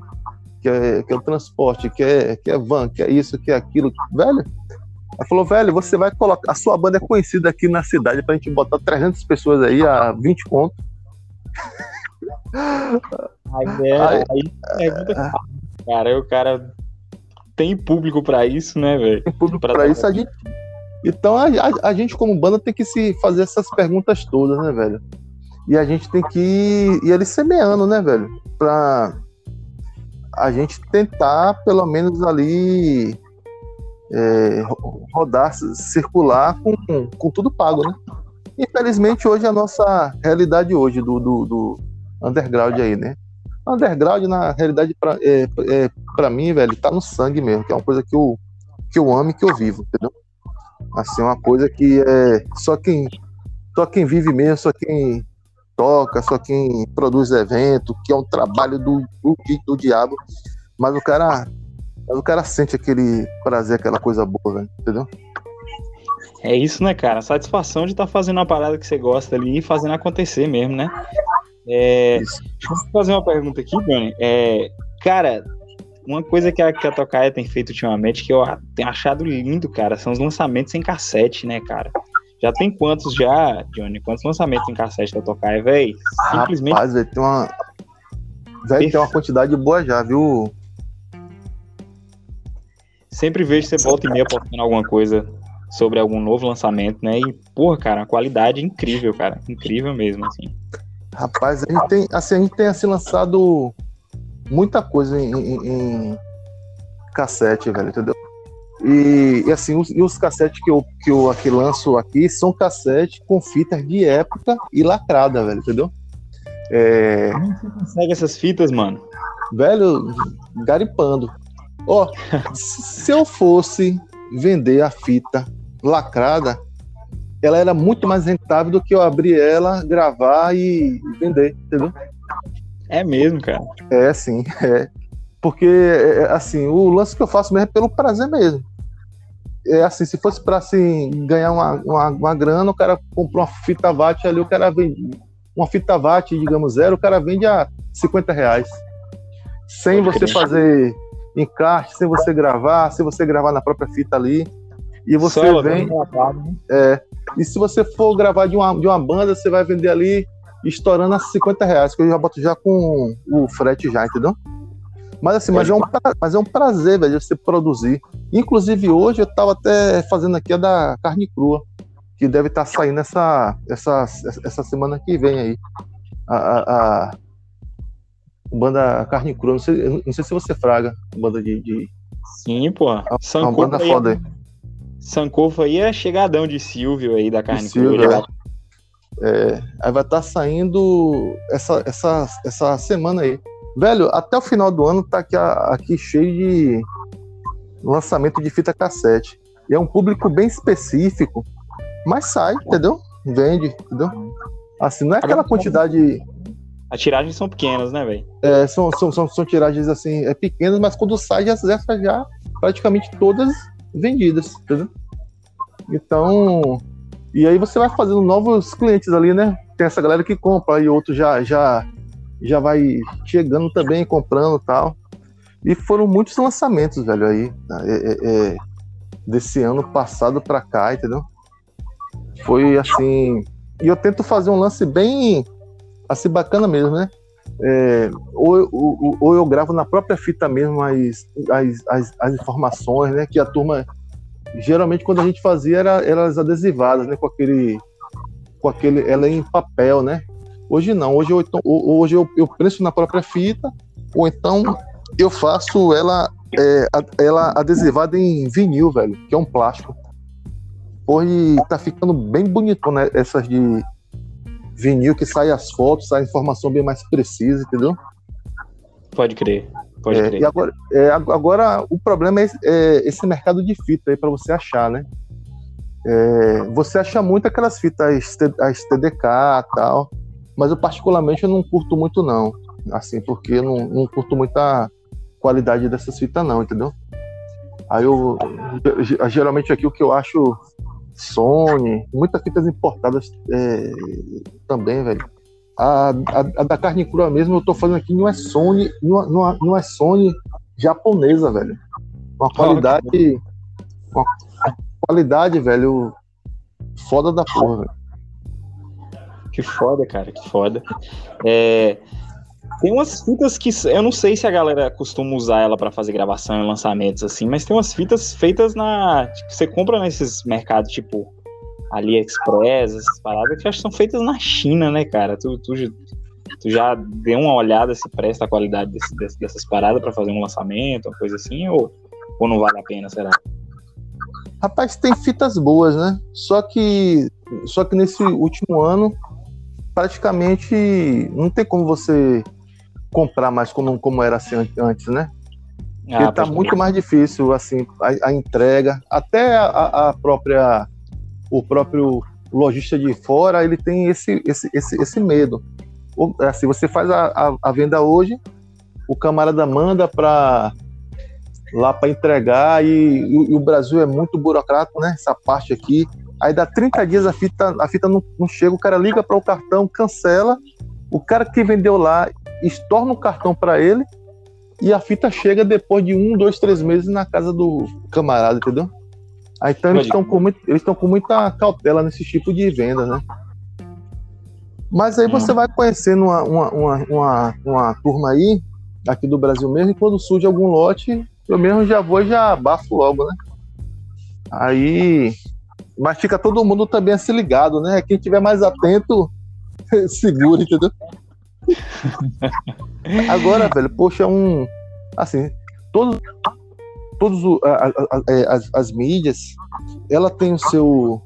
[SPEAKER 3] quer, quer o transporte, quer, quer van, quer isso, quer aquilo. Velho, ela falou, velho, você vai colocar. A sua banda é conhecida aqui na cidade pra gente botar 300 pessoas aí a 20 conto.
[SPEAKER 1] Aí, é,
[SPEAKER 3] Aí-
[SPEAKER 1] aí pergunta fácil, cara. O cara tem público pra isso, né, velho?
[SPEAKER 3] Tem público
[SPEAKER 1] Pra
[SPEAKER 3] pra isso, a gente. Então a, a- a gente, como banda, tem que se fazer essas perguntas todas, né, velho? E a gente tem que ir, ir ali semeando, né, velho? Pra a gente tentar, pelo menos ali, é, ro- rodar, circular com, com tudo pago, né? Infelizmente, hoje é a nossa realidade hoje do, do, do underground aí, né? Underground, na realidade, pra, é, é, mim, velho, tá no sangue mesmo, que é uma coisa que eu, que eu amo e que eu vivo, entendeu? Assim, uma coisa que é só quem, só quem vive mesmo, só quem toca, só quem produz evento, que é um trabalho do, do, do diabo, mas o cara, mas o cara sente aquele prazer, aquela coisa boa, velho, entendeu?
[SPEAKER 1] É isso, né, cara? A satisfação de estar fazendo uma parada que você gosta ali e fazendo acontecer mesmo, né? É, deixa eu fazer uma pergunta aqui, Johnny. É, cara, uma coisa que a, que a Tocaia tem feito ultimamente que eu tenho achado lindo, cara, são os lançamentos em cassete, né, cara? Já tem quantos já, Johnny? Quantos lançamentos em cassete da Tocaia, velho? Simplesmente
[SPEAKER 3] Rapaz, velho, tem uma. Velho, tem uma quantidade boa já, viu?
[SPEAKER 1] sempre vejo você volta e meia postando alguma coisa sobre algum novo lançamento, né? E, porra, cara, a qualidade incrível, cara. Incrível mesmo, assim.
[SPEAKER 3] Rapaz, a gente tem, assim, a gente tem assim, lançado muita coisa em, em- em cassete, velho, entendeu? E, e, assim, os, e os cassetes que eu, que eu aqui lanço aqui são cassetes com fitas de época e lacrada, velho, entendeu? É,
[SPEAKER 1] Segue essas fitas, mano.
[SPEAKER 3] velho, garipando. Ó, [LAUGHS] se eu fosse vender a fita lacrada, ela era muito mais rentável do que eu abrir ela, gravar e vender, entendeu?
[SPEAKER 1] É mesmo, cara.
[SPEAKER 3] É, sim, [LAUGHS] é. Porque, é, assim, o lance que eu faço mesmo é pelo prazer mesmo. É assim, se fosse pra assim, ganhar uma, uma, uma grana, o cara comprou uma fita VAT ali, o cara vende. Uma fita VAT, digamos, zero, o cara vende a 50 reais. Sem você fazer encarte, sem você gravar, sem você gravar na própria fita ali. E você
[SPEAKER 1] Só ela
[SPEAKER 3] vem.
[SPEAKER 1] vem gravado, né?
[SPEAKER 3] É, e se você for gravar de uma, de uma banda, você vai vender ali estourando a 50 reais, que eu já boto já com o frete já, entendeu? Mas assim, mas é, um, pra- mas é um prazer, velho, você produzir. Inclusive hoje eu tava até fazendo aqui a da carne crua, que deve estar saindo essa, essa, essa semana que vem aí. A, a, a banda Carne Crua, não sei, não sei se você fraga, banda de. de
[SPEAKER 1] Sim, porra.
[SPEAKER 3] é uma
[SPEAKER 1] Sankofa
[SPEAKER 3] banda
[SPEAKER 1] aí,
[SPEAKER 3] foda aí.
[SPEAKER 1] Sankofa aí é chegadão de Silvio aí da carne
[SPEAKER 3] Silvio,
[SPEAKER 1] crua.
[SPEAKER 3] é. É, aí vai estar saindo essa, essa, essa semana aí. Velho, até o final do ano tá aqui, aqui cheio de lançamento de fita cassete. E é um público bem específico, mas sai, entendeu? Vende, entendeu? Assim, não é aquela quantidade.
[SPEAKER 1] As tiragens são pequenas, né, velho?
[SPEAKER 3] é, são, são, são, são tiragens assim, é, pequenas, mas quando sai, já, já praticamente todas vendidas, entendeu? Então. E aí você vai fazendo novos clientes ali, né? tem essa galera que compra e outro já, já, já vai chegando também, comprando tal. E foram muitos lançamentos, velho, aí, né? é, é, é, desse ano passado pra cá, entendeu? Foi assim. E eu tento fazer um lance bem assim bacana mesmo, né? É, ou, ou, ou, eu gravo na própria fita mesmo as, as, as, as, informações, né? Que a turma geralmente quando a gente fazia era, eram as adesivadas, né? Com aquele, com aquele, ela em papel, né? Hoje não, hoje eu, então, hoje eu, eu preço na própria fita, ou então eu faço ela, é, ela adesivada em vinil, velho, que é um plástico. Pô, e tá ficando bem bonito, né? Essas de vinil que sai as fotos, sai a informação bem mais precisa, entendeu?
[SPEAKER 1] Pode crer. Pode
[SPEAKER 3] é,
[SPEAKER 1] crer.
[SPEAKER 3] E agora, é, agora o problema é, é, esse mercado de fita aí para você achar, né? É, você acha muito aquelas fitas as TDK e tal, mas eu particularmente eu não curto muito não, assim, porque eu não, não curto muita qualidade dessas fitas não, entendeu? Aí eu geralmente aqui o que eu acho Sony, muitas fitas importadas é, também, velho. A, a, a, da carne crua mesmo, eu tô falando aqui, não é Sony, não, não é Sony japonesa, velho. Uma qualidade. Uma qualidade, velho, foda da porra, velho.
[SPEAKER 1] Que foda, cara, que foda. É, tem umas fitas que eu não sei se a galera costuma usar ela para fazer gravação e lançamentos assim, mas tem umas fitas feitas na. Tipo, você compra nesses mercados tipo AliExpress, essas paradas que acho que são feitas na China, né, cara? Tu, tu, tu já deu uma olhada se presta a qualidade desse, desse, dessas paradas para fazer um lançamento, uma coisa assim, ou, ou não vale a pena, será?
[SPEAKER 3] Rapaz, tem fitas boas, né? Só que, só que nesse último ano, praticamente não tem como você comprar mais como, como era assim antes, né? Ah, Porque tá muito mais difícil, assim, a, a entrega, até a, a, própria, o próprio lojista de fora, ele tem esse, esse, esse, esse medo. Assim, você faz a, a, a venda hoje, o camarada manda para lá para entregar e, e, e, o Brasil é muito burocrata, né? Essa parte aqui. Aí dá 30 dias a fita, a fita não, não chega, o cara liga para o cartão, cancela. O cara que vendeu lá estorna o cartão para ele e a fita chega depois de um, dois, três meses na casa do camarada, entendeu? Aí, então eles estão com, muito, eles com muita cautela nesse tipo de venda, né? Mas aí você hum. vai conhecendo uma, uma, uma, uma, uma turma aí, aqui do Brasil mesmo, e quando surge algum lote, eu mesmo já vou e já abafo logo, né? Aí. Mas fica todo mundo também a se ligado, né? Quem tiver mais atento, [LAUGHS] segura, entendeu? [LAUGHS] Agora, velho, poxa, é um. Assim, todos, todos é, as, as, mídias, ela tem o seu,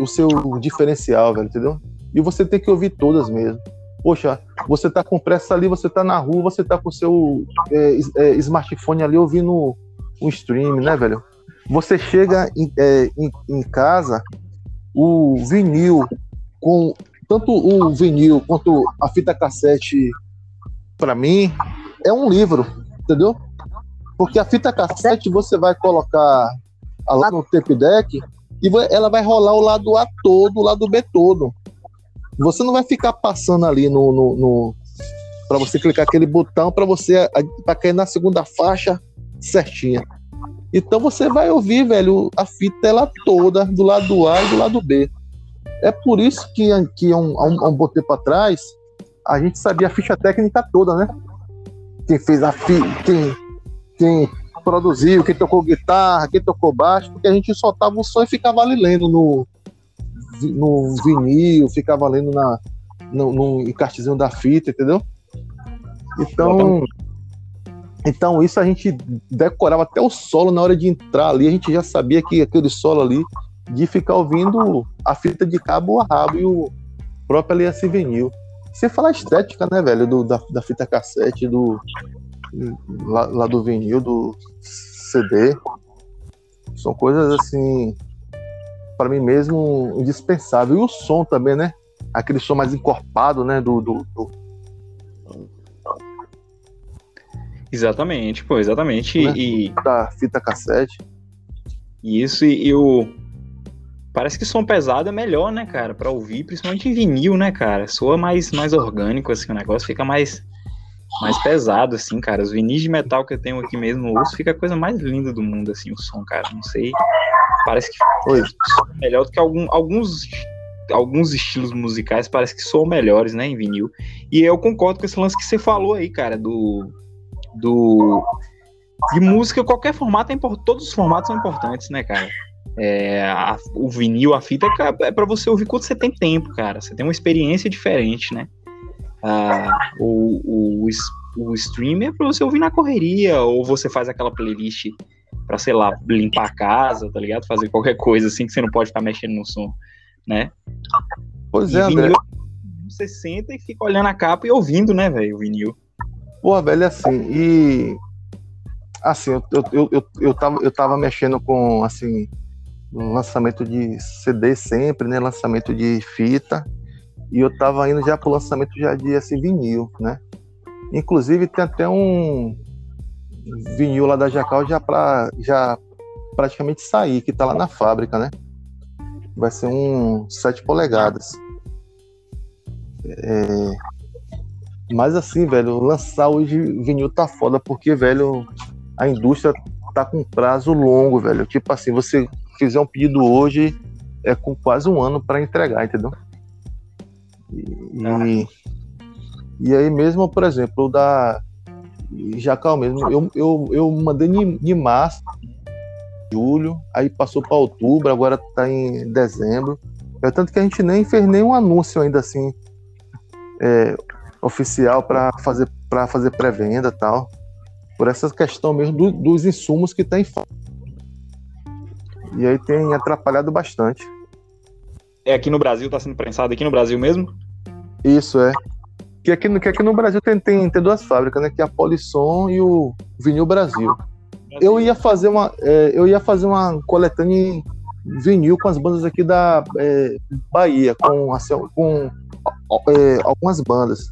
[SPEAKER 3] o seu diferencial, velho, entendeu? E você tem que ouvir todas mesmo. Poxa, você tá com pressa ali, você tá na rua, você tá com o seu é, é, smartphone ali ouvindo um stream, né, velho? Você chega em, é, em, em casa, o vinil com tanto o vinil quanto a fita cassete, para mim, é um livro, entendeu? Porque a fita cassete você vai colocar lá no tape deck e ela vai rolar o lado A todo, o lado B todo. Você não vai ficar passando ali no, no, no para você clicar aquele botão para você para cair na segunda faixa certinha. Então você vai ouvir, velho, a fita ela toda do lado A e do lado B. É por isso que, que um, um, um bom tempo atrás a gente sabia a ficha técnica toda, né? Quem fez a fi, quem, quem produziu, quem tocou guitarra, quem tocou baixo, porque a gente soltava o som e ficava ali lendo no, no vinil, ficava lendo na, no, no encartezinho da fita, entendeu? Então, então isso a gente decorava até o solo na hora de entrar ali, a gente já sabia que aquele solo ali de ficar ouvindo a fita de cabo a rabo e o próprio Aliança Vinil. Você fala estética, né, velho, do, da, da fita cassete, do lá, lá, do vinil, do CD. São coisas assim, para mim mesmo, indispensável. E o som também, né? Aquele som mais encorpado, né, do, do, do...
[SPEAKER 1] Exatamente, pô, exatamente. Né?
[SPEAKER 3] E, da fita cassete.
[SPEAKER 1] Isso, e, e o, Parece que som pesado é melhor, né, cara, para ouvir, principalmente em vinil, né, cara? Soa mais, mais orgânico, assim, o negócio fica mais, mais pesado, assim, cara. Os vinis de metal que eu tenho aqui mesmo, ouço, fica a coisa mais linda do mundo, assim, o som, cara. Não sei. Parece que Oi. melhor do que algum, alguns alguns estilos musicais parece que são melhores, né, em vinil. E eu concordo com esse lance que você falou aí, cara, do do de música, qualquer formato é importante, todos os formatos são importantes, né, cara? É, a, o vinil, a fita, é para você ouvir quando você tem tempo, cara. Você tem uma experiência diferente, né? Ah, o, o, o stream é pra você ouvir na correria, ou você faz aquela playlist pra, sei lá, limpar a casa, tá ligado? Fazer qualquer coisa assim que você não pode ficar mexendo no som, né?
[SPEAKER 3] Pois e é, vinil, André.
[SPEAKER 1] Você senta e fica olhando a capa e ouvindo, né, velho, o vinil.
[SPEAKER 3] Pô, velho, assim, e. Assim, eu, eu, eu, eu, eu, tava, eu tava mexendo com, assim, lançamento de CD sempre, né? Lançamento de fita. E eu tava indo já pro lançamento já de assim, vinil, né? Inclusive tem até um vinil lá da Jacal já para já praticamente sair, que tá lá na fábrica, né? Vai ser um 7 polegadas. É... Mas assim, velho, lançar hoje vinil tá foda, porque, velho, a indústria tá com prazo longo, velho. Tipo assim, você fizer um pedido hoje, é com quase um ano para entregar, entendeu? E, e, aí mesmo, por exemplo, da Jacal mesmo, eu, eu, eu mandei de março, julho, aí passou para outubro, agora está em dezembro. É tanto que a gente nem fez nenhum anúncio ainda assim é, oficial para fazer para fazer pré-venda tal, por essa questão mesmo do, dos insumos que tem e aí tem atrapalhado bastante.
[SPEAKER 1] É aqui no Brasil, tá sendo prensado aqui no Brasil mesmo?
[SPEAKER 3] Isso, é. Que aqui, que aqui no Brasil tem, tem, tem duas fábricas, né? Que é a Polisson e o Vinil Brasil. Eu ia fazer uma, é, eu ia fazer uma coletânea em vinil com as bandas aqui da é, Bahia, com, assim, com é, algumas bandas.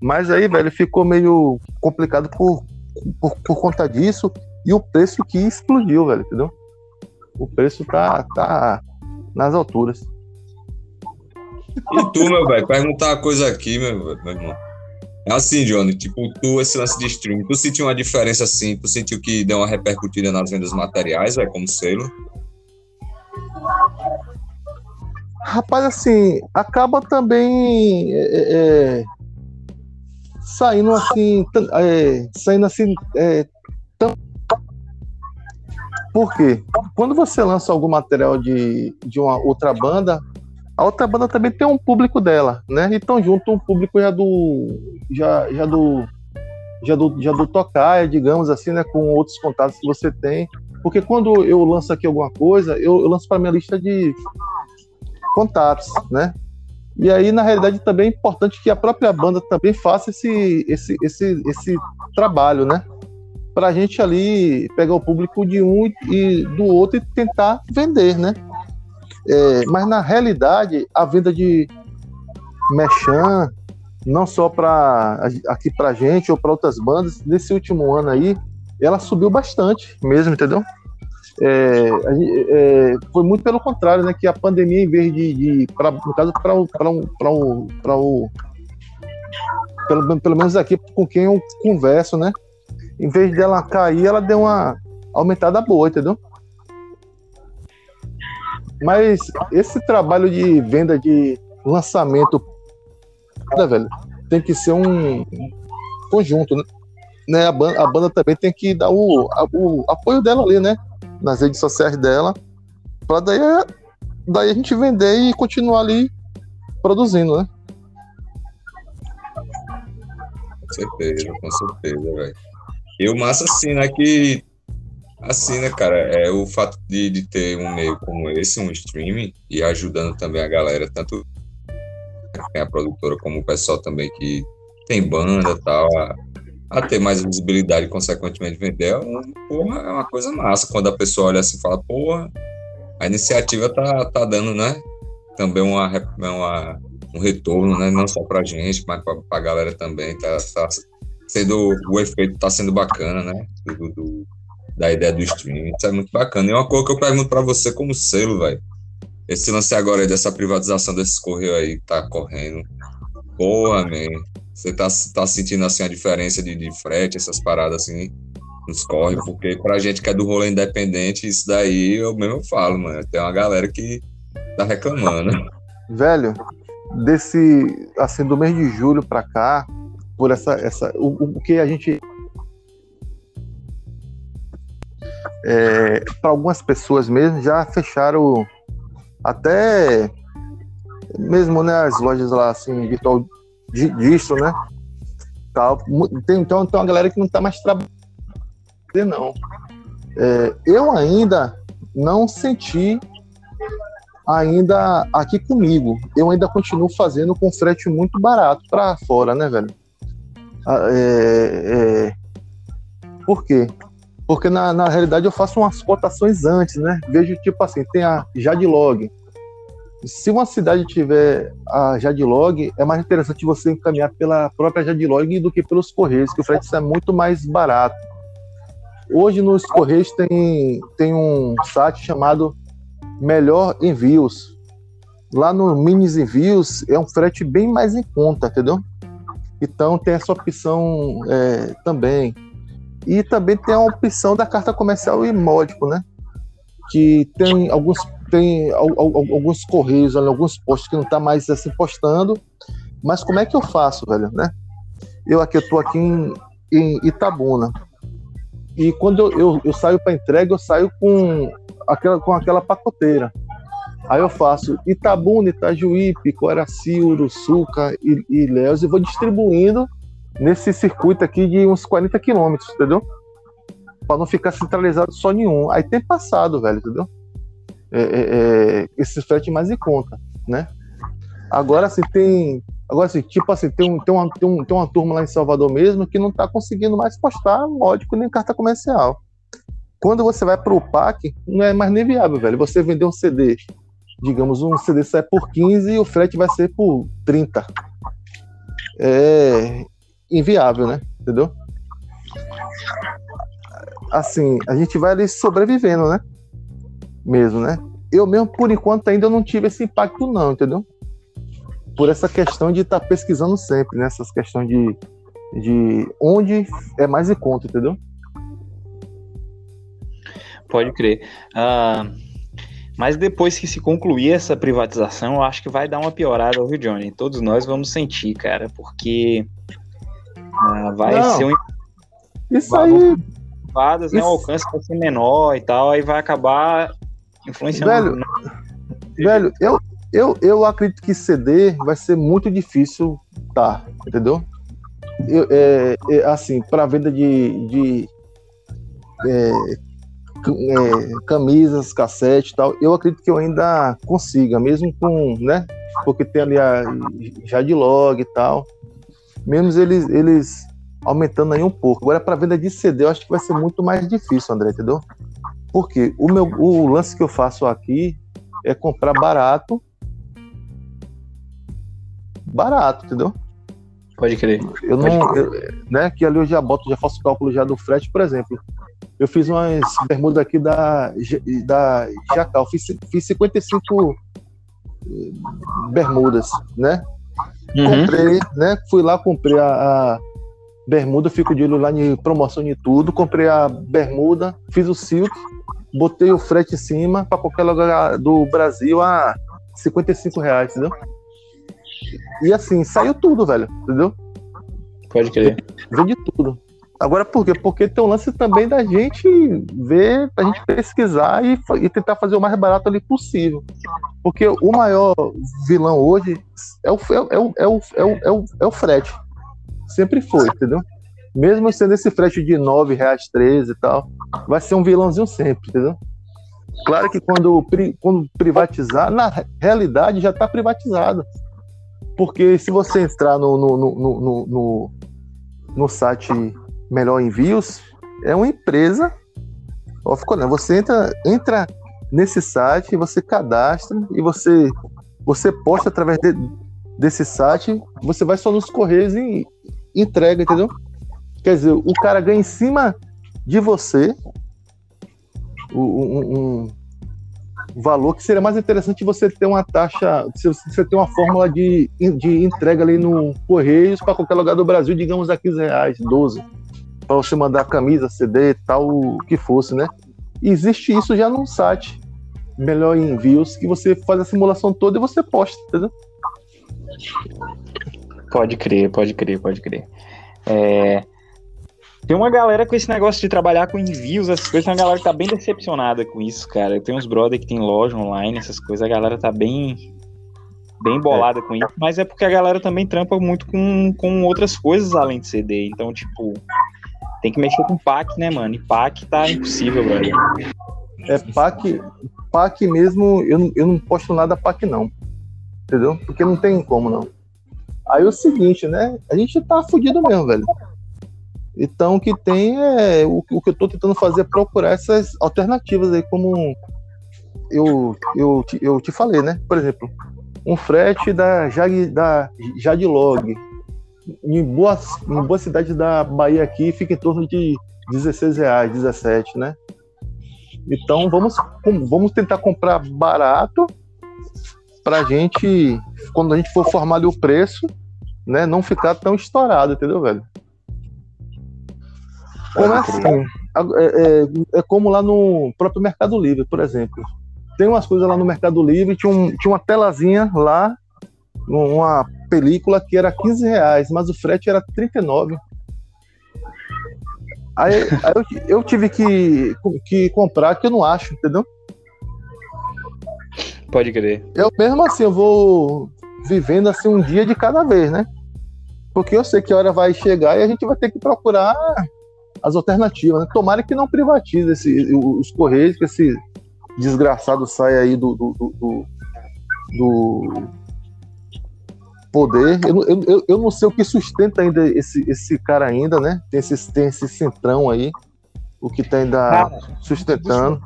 [SPEAKER 3] Mas aí, velho, ficou meio complicado por, por, por conta disso e o preço que explodiu, velho, entendeu? o preço tá, tá nas alturas.
[SPEAKER 2] E tu, meu velho, perguntar uma coisa aqui, meu, meu irmão. É assim, Johnny, tipo, tu, esse lance de streaming, tu sentiu uma diferença assim, tu sentiu que deu uma repercutida nas vendas materiais, velho, como selo?
[SPEAKER 3] Rapaz, assim, acaba também é, é, é saindo assim, é, saindo assim, é, tão por quê? Quando você lança algum material de, de uma outra banda, a outra banda também tem um público dela, né? Então junto um público já do já, já do já do já do tocaia, digamos assim, né, com outros contatos que você tem. Porque quando eu lanço aqui alguma coisa, eu, eu lanço para minha lista de contatos, né? E aí, na realidade, também é importante que a própria banda também faça esse, esse, esse, esse trabalho, né? para a gente ali pegar o público de um e do outro e tentar vender, né? É, mas na realidade, a venda de Mechan, não só para aqui para gente ou para outras bandas, nesse último ano aí, ela subiu bastante mesmo, entendeu? É, é, foi muito pelo contrário, né? Que a pandemia, em vez de, de pra, no caso, para o, para o, para o, pelo, pelo menos aqui com quem eu converso, né? em vez dela cair, ela deu uma aumentada boa, entendeu? Mas esse trabalho de venda de lançamento, né, velho, tem que ser um conjunto, né? A banda, a banda também tem que dar o, a, o apoio dela ali, né? Nas redes sociais dela, para daí, daí a gente vender e continuar ali produzindo, né?
[SPEAKER 2] Com certeza, com certeza, velho. E o massa, assim, né, que, assim, né, cara, é o fato de, de ter um meio como esse, um streaming, e ajudando também a galera, tanto a produtora como o pessoal também que tem banda e tal, a, a, ter mais visibilidade e, consequentemente, vender, é uma, porra, é uma coisa massa. Quando a pessoa olha assim e fala, porra, a iniciativa tá, tá dando, né, também uma, uma, um retorno, né, não só pra gente, mas pra, pra galera também, tá, tá sendo o efeito está sendo bacana, né? Do, do, da ideia do streaming. Isso é muito bacana. E uma coisa que eu pergunto para você como selo, velho. esse lance agora aí dessa privatização desses correios aí tá correndo. Porra, man. Você tá, tá sentindo assim a diferença de, de frete, essas paradas assim, nos corre, porque pra gente que é do rolê independente, isso daí eu mesmo falo, mano. Tem uma galera que tá reclamando.
[SPEAKER 3] Velho, desse, assim, do mês de julho pra cá, por essa, essa o, o que a gente é, para algumas pessoas mesmo já fecharam até mesmo né, as lojas lá assim virtual distro, né? Tal. Tem, então tem uma galera que não está mais trabalhando não. É, eu ainda não senti ainda aqui comigo. Eu ainda continuo fazendo com frete muito barato para fora, né, velho? Ah, é, é... Por quê? Porque na, na realidade eu faço umas cotações antes, né? Vejo tipo assim, tem a Jadlog. Se uma cidade tiver a Jadlog, é mais interessante você encaminhar pela própria Jadlog do que pelos Correios, que o frete é muito mais barato. Hoje nos Correios tem, tem um site chamado Melhor Envios. Lá no Minis Envios é um frete bem mais em conta, entendeu? Então tem essa opção é, também. E também tem a opção da carta comercial e módico, né? Que tem alguns, tem alguns correios, alguns postos que não tá mais assim postando. Mas como é que eu faço, velho, né? Eu aqui, eu tô aqui em, em Itabuna. E quando eu, eu, eu saio para entrega, eu saio com aquela, com aquela pacoteira. Aí eu faço Itabuna, Itajuípe, Coraci, Uruçuca e, e Léus e vou distribuindo nesse circuito aqui de uns 40 quilômetros, entendeu? Para não ficar centralizado só nenhum. Aí tem passado, velho, entendeu? É, é, é, esse frete mais em conta, né? Agora, assim, tem. Agora, assim, tipo assim, tem, um, tem, uma, tem, um, tem uma turma lá em Salvador mesmo que não tá conseguindo mais postar módico nem carta comercial. Quando você vai para o PAC, não é mais nem viável, velho. Você vender um CD digamos, um CD sai por 15 e o frete vai ser por 30. É inviável, né? Entendeu? Assim, a gente vai ali sobrevivendo, né? Mesmo, né? Eu mesmo, por enquanto, ainda não tive esse impacto, não, entendeu? Por essa questão de estar tá pesquisando sempre, né? Essas questões de, de onde é mais em conta, entendeu?
[SPEAKER 1] Pode crer. Uh, mas depois que se concluir essa privatização, eu acho que vai dar uma piorada, viu, Johnny? Todos nós vamos sentir, cara, porque uh, vai Não, ser um.
[SPEAKER 3] Isso aí.
[SPEAKER 1] Privadas, né, o alcance vai ser menor e tal, aí vai acabar influenciando.
[SPEAKER 3] Velho, velho eu, eu, eu acredito que CD vai ser muito difícil, tá? Entendeu? Eu, é, é, assim, para venda de, de é, é, camisas, cassete e tal, eu acredito que eu ainda consiga, mesmo com, né? Porque tem ali a Jadlog e tal. Mesmo eles, eles aumentando aí um pouco. Agora, para venda de CD, eu acho que vai ser muito mais difícil, André, entendeu? Porque o, meu, o lance que eu faço aqui é comprar barato. Barato, entendeu?
[SPEAKER 1] Pode crer.
[SPEAKER 3] Eu não, eu, né? Que ali eu já boto, já faço cálculo já do frete, por exemplo. Eu fiz umas bermudas aqui da, da Jacal, fiz, fiz 55 eh, bermudas, né? Uhum. Comprei, né? Fui lá, comprei a, a bermuda, fico de olho lá em promoção de tudo. Comprei a bermuda, fiz o silk, botei o frete em cima para qualquer lugar do Brasil a 55 reais, entendeu? E assim, saiu tudo, velho, entendeu?
[SPEAKER 1] Pode crer.
[SPEAKER 3] Vendi tudo. Agora por quê? Porque tem um lance também da gente ver, da gente pesquisar e, e, tentar fazer o mais barato ali possível. Porque o maior vilão hoje é o, é o, é o, é o, é o, é o frete. Sempre foi, entendeu? Mesmo sendo esse frete de R$ reais 13 e tal, vai ser um vilãozinho sempre, entendeu? Claro que quando, quando privatizar, na realidade já está privatizado. Porque se você entrar no, no, no, no, no, no site Melhor Envios, é uma empresa. Ó, ficou, né? Você entra, entra nesse site, você cadastra e você, você posta através de, desse site, você vai só nos correios e entrega, entendeu? Quer dizer, o cara ganha em cima de você um, um, valor que seria mais interessante você ter uma taxa, se você ter uma fórmula de, de entrega ali no Correios para qualquer lugar do Brasil, digamos a 15 reais, 12, para você mandar camisa, CD, tal, o que fosse, né? existe isso já num site melhor envios que você faz a simulação toda e você posta, entendeu?
[SPEAKER 1] Pode crer, pode crer, pode crer. É... Tem uma galera com esse negócio de trabalhar com envios, essas coisas, tem uma galera que tá bem decepcionada com isso, cara. Tenho uns brother que tem loja online, essas coisas, a galera tá bem bem bolada é. com isso, mas é porque a galera também trampa muito com, com outras coisas além de CD. Então, tipo, tem que mexer com PAC, né, mano? E PAC tá impossível, velho.
[SPEAKER 3] É, PAC, PAC mesmo, eu, eu não posto nada PAC, não. Entendeu? Porque não tem como, não. Aí o seguinte, né? A gente tá fudido mesmo, velho. Então o que tem é. O, o que eu tô tentando fazer é procurar essas alternativas aí, como eu, eu, eu te falei, né? Por exemplo, um frete da, Jag, da Jadlog em boa, em boa cidade da Bahia aqui fica em torno de 16 reais, 17, né? Então vamos, vamos tentar comprar barato pra gente, quando a gente for formar ali o preço, né, não ficar tão estourado, entendeu, velho? Como é assim? É, é, é, como lá no próprio Mercado Livre, por exemplo. Tem umas coisas lá no Mercado Livre, tinha, um, tinha uma telazinha lá, uma película que era 15 reais, mas o frete era 39. Aí, aí eu, eu, tive que, que comprar, que eu não acho, entendeu?
[SPEAKER 1] Pode crer.
[SPEAKER 3] Eu mesmo assim, eu vou vivendo assim um dia de cada vez, né? Porque eu sei que a hora vai chegar e a gente vai ter que procurar as alternativas, né? Tomara que não privatize esse, os Correios, que esse desgraçado saia aí do, do, do, do poder. Eu, eu, eu não sei o que sustenta ainda esse, esse cara ainda, né? Tem esse, tem esse centrão aí, o que tá ainda cara, sustentando.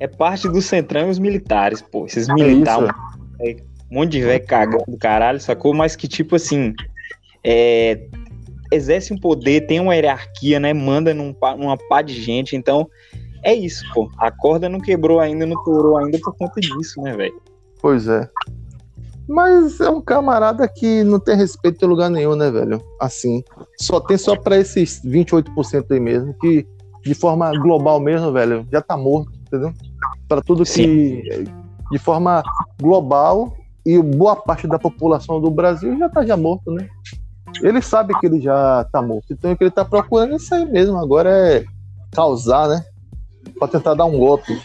[SPEAKER 1] É parte do centrão e os militares, pô. Esses militares, é um monte de velho cagando do caralho, sacou? Mas que tipo assim, é, exerce um poder, tem uma hierarquia, né? Manda num, numa pá de gente, então é isso, pô. A corda não quebrou ainda, não torou ainda por conta disso, né, velho?
[SPEAKER 3] Pois é. Mas é um camarada que não tem respeito em lugar nenhum, né, velho? Assim. Só tem só para esses 28% aí mesmo, que de forma global mesmo, velho, já tá morto, entendeu? Para tudo Sim. que. De forma global, e boa parte da população do Brasil já tá já morto, né? Ele sabe que ele já tá morto. Então o que ele tá procurando é isso aí mesmo. Agora é causar, né? Pra tentar dar um golpe.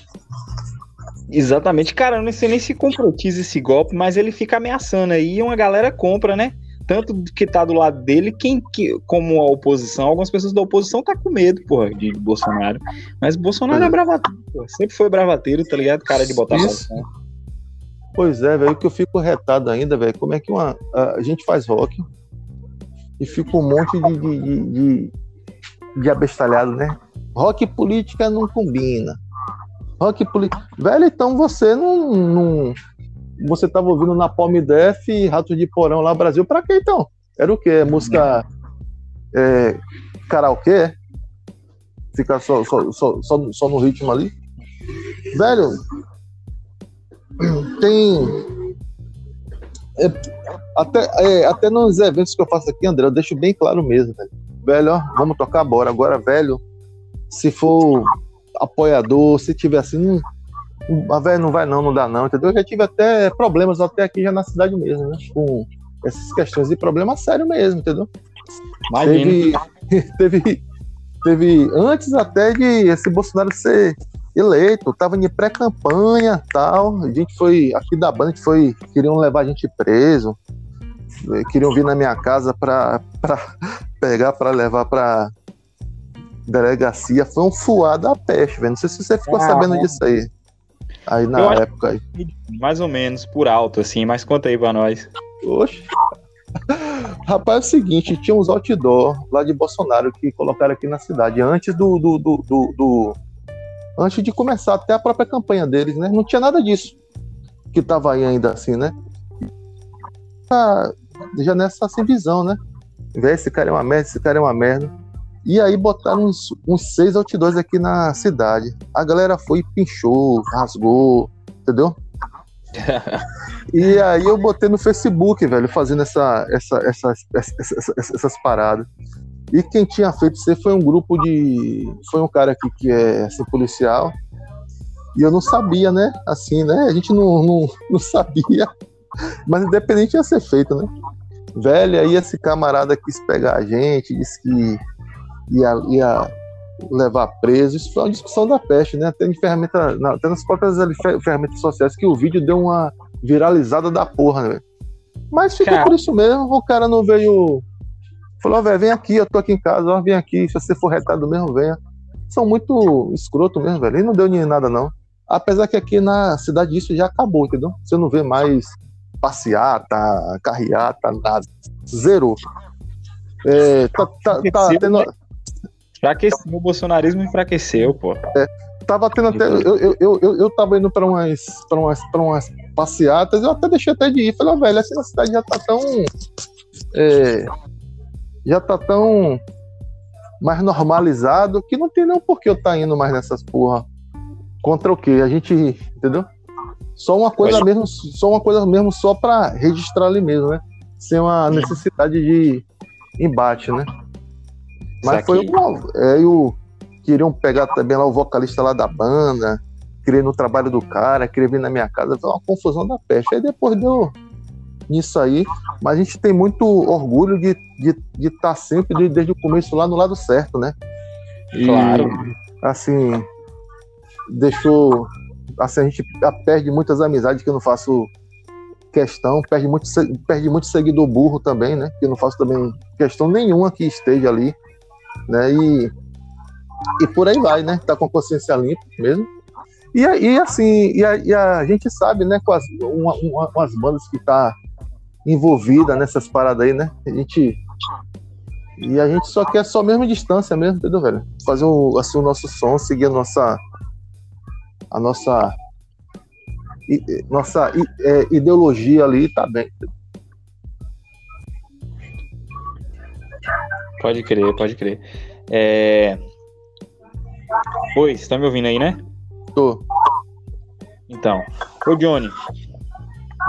[SPEAKER 1] Exatamente. Cara, eu não sei nem se concretiza esse golpe, mas ele fica ameaçando aí e uma galera compra, né? Tanto que tá do lado dele, quem que, como a oposição, algumas pessoas da oposição tá com medo, porra, de Bolsonaro. Mas Bolsonaro é, é bravateiro, porra. sempre foi bravateiro, tá ligado? Cara de botar Isso.
[SPEAKER 3] Pois é, velho, que eu fico retado ainda, velho. Como é que uma, a, gente faz rock e fica um monte de, de, de, de, de abestalhado, né? Rock e política não combina. Rock política. Velho, então você não, não. Você tava ouvindo na Palme Def e Rato de Porão lá Brasil, pra quê então? Era o quê? Música. É, karaokê? Ficar só, só, só, só, só no ritmo ali? Velho, tem. É, até, é, até nos eventos que eu faço aqui, André, eu deixo bem claro mesmo, velho. Velho, ó, vamos tocar bora. Agora, velho, se for apoiador, se tiver assim, não, a velho não vai não, não dá não, entendeu? Eu já tive até problemas até aqui já na cidade mesmo, né? Com essas questões de problema sério mesmo, entendeu? Teve, [LAUGHS] teve, teve antes até de esse Bolsonaro ser eleito, tava em pré-campanha tal. A gente foi, aqui da banda, a gente foi, queriam levar a gente preso, queriam vir na minha casa para [LAUGHS] pegar, para levar para delegacia foi um fuado a peste, velho. Não sei se você ficou ah, sabendo disso aí. Aí na época aí.
[SPEAKER 1] Mais ou menos, por alto, assim, mas conta aí pra nós.
[SPEAKER 3] Oxe. Rapaz, é o seguinte, tinha uns outdoor lá de Bolsonaro que colocaram aqui na cidade, antes do, do, do, do, do antes de começar até a própria campanha deles, né? Não tinha nada disso que tava aí ainda assim, né? Já nessa assim, visão, né? Vê, esse cara é uma merda, esse cara é uma merda. E aí botaram uns, uns seis outdoors aqui na cidade. A galera foi, pinchou, rasgou, entendeu? [LAUGHS] e aí eu botei no Facebook, velho, fazendo essa, essa, essa, essa, essas paradas. E quem tinha feito isso foi um grupo de. Foi um cara aqui que é assim, policial. E eu não sabia, né? Assim, né? A gente não, não, não sabia. Mas independente ia ser feito, né? Velho, aí esse camarada quis pegar a gente, disse que ia, ia levar preso. Isso foi uma discussão da peste, né? Até, em ferramenta, até nas próprias ferramentas sociais que o vídeo deu uma viralizada da porra, né? Mas ficou por isso mesmo, o cara não veio Falou, velho, vem aqui, eu tô aqui em casa, ó, vem aqui, se você for retado mesmo, venha. São muito escroto mesmo, velho. E não deu nem nada, não. Apesar que aqui na cidade isso já acabou, entendeu? Você não vê mais passeata, carreata, nada. Zerou. É, tá, tá, tá tendo...
[SPEAKER 1] Enfraqueceu, o bolsonarismo enfraqueceu, pô. É,
[SPEAKER 3] tava tendo até. Eu, eu, eu, eu, tava indo pra umas, pra, umas, pra umas passeatas, eu até deixei até de ir. Falei, oh, velho, essa cidade já tá tão. É, já tá tão mais normalizado que não tem nem por que eu tá indo mais nessas porra. Contra o quê? A gente, entendeu? Só uma coisa Pode. mesmo, só uma coisa mesmo só para registrar ali mesmo, né? Sem uma necessidade de embate, né? Mas foi uma, é, eu queriam pegar também lá o vocalista lá da banda, querer no trabalho do cara, querer vir na minha casa, foi uma confusão da peste. Aí depois deu nisso aí, mas a gente tem muito orgulho de estar de, de tá sempre, de, desde o começo, lá no lado certo, né?
[SPEAKER 1] E, claro.
[SPEAKER 3] Assim, deixou. Assim, a gente perde muitas amizades que eu não faço questão, perde muito, perde muito seguidor burro também, né? Que eu não faço também questão nenhuma que esteja ali, né? E, e por aí vai, né? Tá com a consciência limpa mesmo. E, e assim, e a, e a gente sabe, né, com as, uma, uma, bandas que tá envolvida nessas paradas aí, né? A gente. E a gente só quer só a mesma distância mesmo, entendeu, velho? Fazer o, assim, o nosso som, seguir a nossa. A nossa. nossa é, ideologia ali tá bem.
[SPEAKER 1] Pode crer, pode crer. É... Oi, você tá me ouvindo aí, né?
[SPEAKER 3] Tô.
[SPEAKER 1] Então, ô Johnny,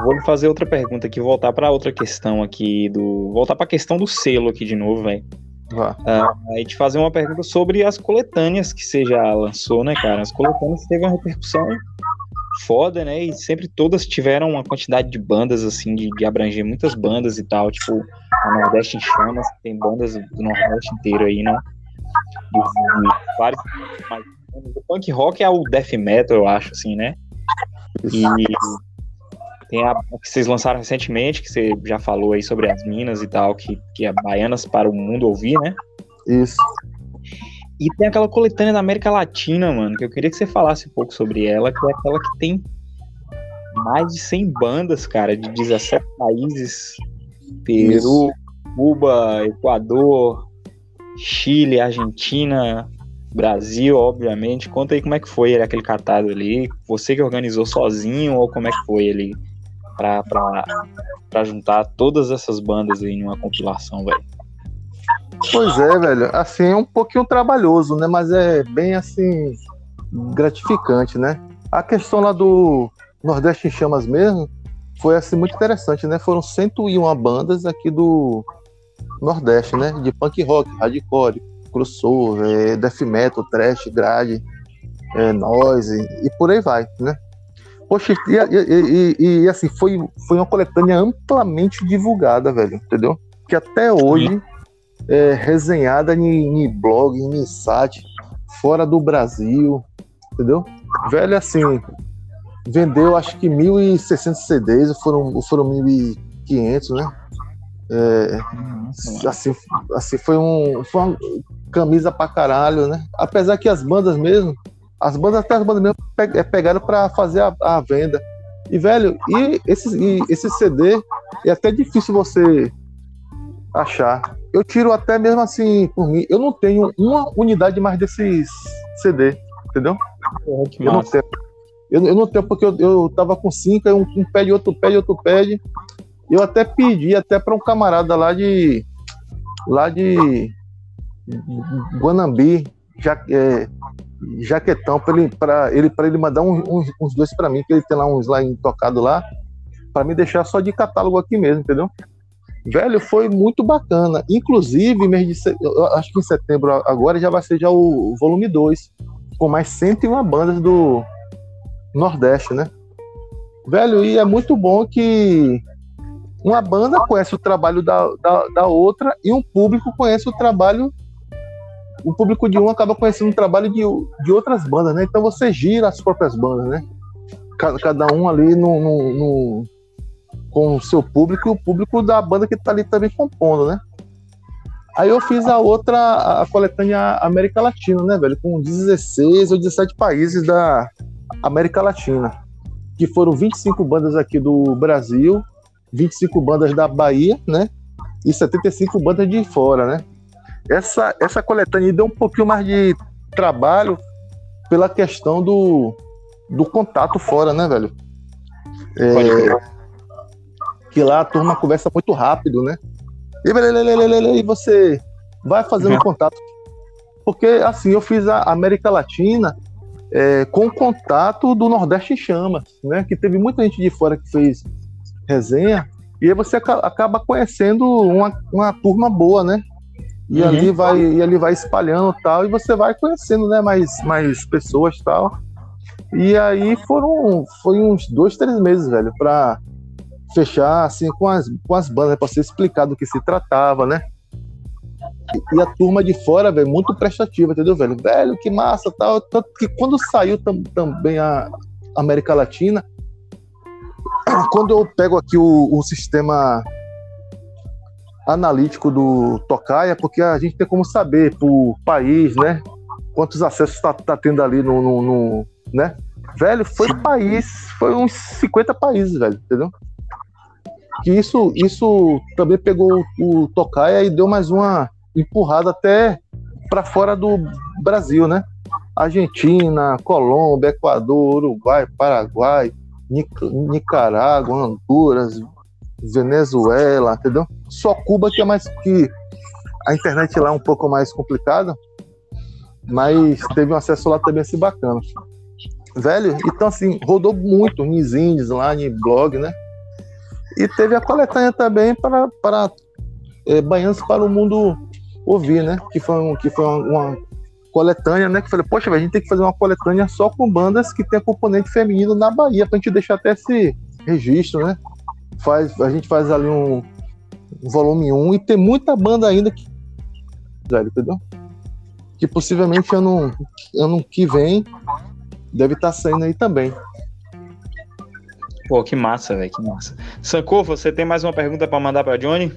[SPEAKER 1] Vou lhe fazer outra pergunta aqui, voltar para outra questão aqui do, voltar para a questão do selo aqui de novo, velho. Uh, aí te fazer uma pergunta sobre as coletâneas que você já lançou, né, cara? As coletâneas teve uma repercussão foda, né? E sempre todas tiveram uma quantidade de bandas, assim, de, de abranger muitas bandas e tal. Tipo, a Nordeste em Chamas, tem bandas do Nordeste inteiro aí, né? De, de vários. Mas, o punk rock é o death metal, eu acho, assim, né? E tem a que vocês lançaram recentemente, que você já falou aí sobre as minas e tal, que, que é Baianas para o Mundo Ouvir, né?
[SPEAKER 3] Isso.
[SPEAKER 1] E tem aquela coletânea da América Latina, mano, que eu queria que você falasse um pouco sobre ela, que é aquela que tem mais de 100 bandas, cara, de 17 países. Peru, Isso. Cuba, Equador, Chile, Argentina, Brasil, obviamente. Conta aí como é que foi aquele catado ali. Você que organizou sozinho ou como é que foi ali? para juntar todas essas bandas em uma compilação, velho?
[SPEAKER 3] Pois é, velho. Assim, é um pouquinho trabalhoso, né? Mas é bem assim gratificante, né? A questão lá do Nordeste em Chamas mesmo foi assim muito interessante, né? Foram 101 bandas aqui do Nordeste, né? De punk rock, hardcore, crossover, death metal, trash, grade, é, noise e por aí vai, né? Poxa, e, e, e, e, assim, foi, foi uma coletânea amplamente divulgada, velho, entendeu? Que até hoje é resenhada em, em blog, em site, fora do Brasil, entendeu? Velho, assim, vendeu acho que 1.600 CDs, foram, foram 1.500, né? É, assim, assim foi, um, foi uma camisa pra caralho, né? Apesar que as bandas mesmo as bandas até as bandas mesmo é pegaram para fazer a, a, venda. E, velho, e esse, e esse CD é até difícil você achar. Eu tiro até mesmo assim, por mim, eu não tenho uma unidade mais desses CD, entendeu?
[SPEAKER 1] Eu,
[SPEAKER 3] não tenho, eu, eu, não tenho, porque eu, eu tava com cinco, um, um pede, outro pede, outro pede. Eu até pedi até para um camarada lá de. lá de. Guanambi, é, jaquetão para ele, pra ele, pra ele mandar uns, uns, uns dois para mim, que ele tem lá uns lá tocado lá, para me deixar só de catálogo aqui mesmo, entendeu? Velho, foi muito bacana. Inclusive, mês de, acho que em setembro agora já vai ser já o volume 2, com mais 101 bandas do Nordeste, né? Velho, e é muito bom que uma banda conhece o trabalho da, da, da outra e um público conhece o trabalho o público de um acaba conhecendo o trabalho de, de outras bandas, né? Então você gira as próprias bandas, né? Cada, cada um ali no, no, no, com o seu público e o público da banda que tá ali também compondo, né? Aí eu fiz a outra, a coletânea América Latina, né, velho? Com 16 ou 17 países da América Latina. Que foram 25 bandas aqui do Brasil, 25 bandas da Bahia, né? E 75 bandas de fora, né? Essa, essa coletânea deu um pouquinho mais de trabalho pela questão do, do contato fora, né, velho? É, que lá a turma conversa muito rápido, né? E, você vai fazendo uhum. contato. Porque, assim, eu fiz a América Latina é, com contato do Nordeste em Chamas, né? Que teve muita gente de fora que fez resenha. E aí você acaba conhecendo uma, uma turma boa, né? E uhum. ali vai e ali vai espalhando tal e você vai conhecendo né mais mais pessoas tal e aí foram foi uns dois três meses velho para fechar assim com as com as bandas para ser explicado do que se tratava né e, e a turma de fora velho muito prestativa entendeu velho velho que massa tal tanto que quando saiu tam, também a América Latina [CLEARS THROAT] quando eu pego aqui o, o sistema analítico do Tocaia, porque a gente tem como saber por país, né? Quantos acessos está tá tendo ali no, no, no, né? Velho, foi país, foi uns 50 países, velho, entendeu? Que isso, isso também pegou o Tocaia e deu mais uma empurrada até para fora do Brasil, né? Argentina, Colômbia, Equador, Uruguai, Paraguai, Nicarágua, Honduras, Venezuela, entendeu? Só Cuba que é mais que a internet lá é um pouco mais complicada, mas teve um acesso lá também assim bacana. Velho, então assim, rodou muito nos indies lá, em blog, né? E teve a coletânea também para, para é, para o Mundo ouvir, né? Que foi, um, que foi uma, uma coletânea, né? Que falei, poxa, a gente tem que fazer uma coletânea só com bandas que tem componente feminino na Bahia, pra gente deixar até esse registro, né? faz, a gente faz ali um, volume 1 e tem muita banda ainda que. Entendeu? Que possivelmente ano, ano que vem deve estar tá saindo aí também.
[SPEAKER 1] Pô, que massa, velho, que massa. Sanko, você tem mais uma pergunta para mandar para Johnny?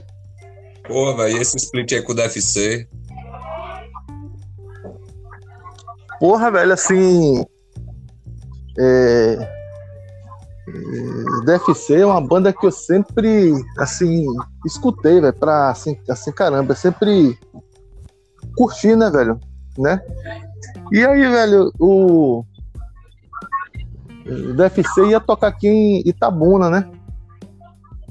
[SPEAKER 2] Pô, velho, esse split aí com o DFC?
[SPEAKER 3] Porra, velho, assim. É, DFC é uma banda que eu sempre, assim, escutei, velho, pra, assim, assim, caramba, sempre curti, né, velho, né? E aí, velho, o, o DFC ia tocar aqui em Itabuna, né?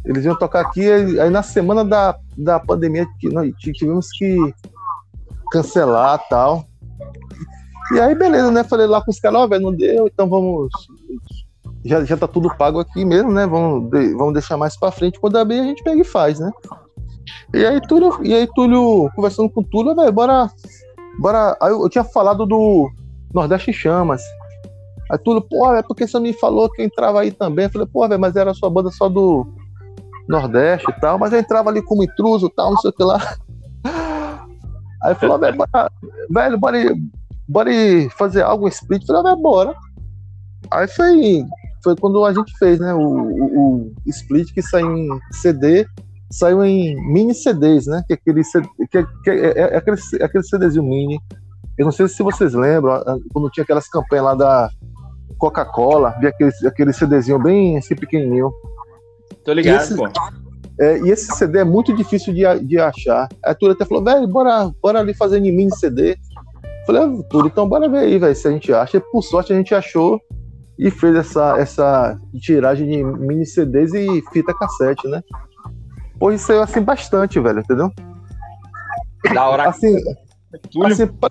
[SPEAKER 3] Eles iam tocar aqui, aí na semana da, da pandemia nós tivemos que cancelar tal. E aí, beleza, né? Falei lá com os caras, ó, oh, velho, não deu, então vamos já, já tá tudo pago aqui mesmo, né? Vamos, vamos deixar mais para frente. Quando abrir, a gente pega e faz, né? E aí, Túlio, e aí, Túlio conversando com o Túlio, velho, bora. bora. Aí eu, eu tinha falado do Nordeste Chamas. Aí Túlio, pô, é porque você me falou que entrava aí também. Eu falei, pô, velho, mas era a sua banda só do Nordeste e tal. Mas eu entrava ali como intruso e tal, não sei o que lá. [LAUGHS] Aí falou, velho, bora, velho, bora, bora fazer algo split. Eu falei, velho, bora. Aí foi foi quando a gente fez, né? O, o, o Split que saiu em CD, saiu em mini CDs, né? Que é aquele, que, que é, é, aquele, aquele CDzinho mini. Eu não sei se vocês lembram, quando tinha aquelas campanhas lá da Coca-Cola, vi aquele, aquele CDzinho bem assim pequenininho.
[SPEAKER 1] Tô ligado, e esse, pô.
[SPEAKER 3] É, e esse CD é muito difícil de, de achar. A Túlio até falou, velho, bora, bora ali fazer em mini CD. falei, ah, Túlio, então bora ver aí, velho, se a gente acha. E por sorte a gente achou e fez essa, essa tiragem de mini CDs e fita cassete, né? Pô, isso saiu assim bastante, velho, entendeu?
[SPEAKER 1] Da hora.
[SPEAKER 3] Assim, assim pra,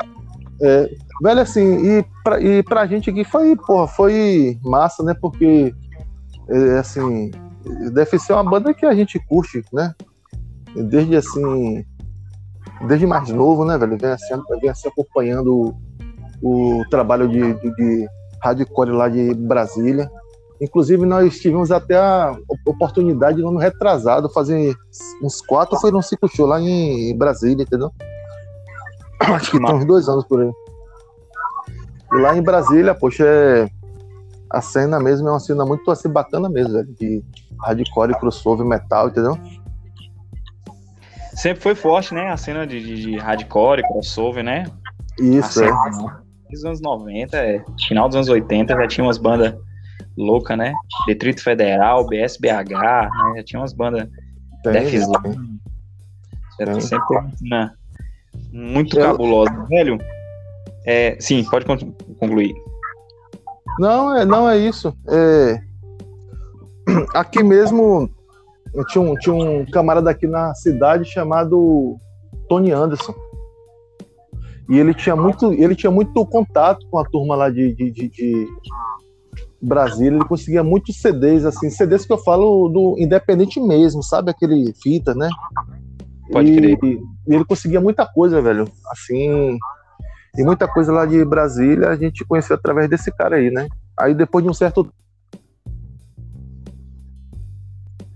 [SPEAKER 3] É, velho, assim, e pra, e pra gente aqui foi, porra, foi massa, né? Porque, é, assim, deve ser uma banda que a gente curte, né? Desde assim, desde mais novo, né, velho? Vem assim, vem assim acompanhando o, o trabalho de, de, de hardcore lá de Brasília. Inclusive, nós tivemos até a oportunidade no ano retrasado, fazer uns quatro, foi num ciclo show lá em Brasília, entendeu? Acho [COUGHS] que tem uns dois anos por aí. E lá em Brasília, poxa, é... a cena mesmo é uma cena muito assim bacana mesmo, velho, de hardcore, crossover, metal, entendeu?
[SPEAKER 1] Sempre foi forte, né? A cena de, de, de hardcore, crossover, né?
[SPEAKER 3] Isso, é.
[SPEAKER 1] Nos anos 90, é, final dos anos 80, já tinha umas bandas loucas, né? Detrito Federal, BSBH, né? Já tinha umas bandas Def Slam. Sempre uma cena muito Eu... cabulosa. Velho, é, sim, pode concluir.
[SPEAKER 3] Não, é, não é isso. É... Aqui mesmo tinha um, tinha um camarada aqui na cidade chamado Tony Anderson. E ele tinha muito, ele tinha muito contato com a turma lá de, de, de, de Brasília. Ele conseguia muitos CDs, assim, CDs que eu falo do independente mesmo, sabe? Aquele fita, né?
[SPEAKER 1] Pode crer.
[SPEAKER 3] E, e ele conseguia muita coisa, velho. Assim, e muita coisa lá de Brasília a gente conheceu através desse cara aí, né? Aí depois de um certo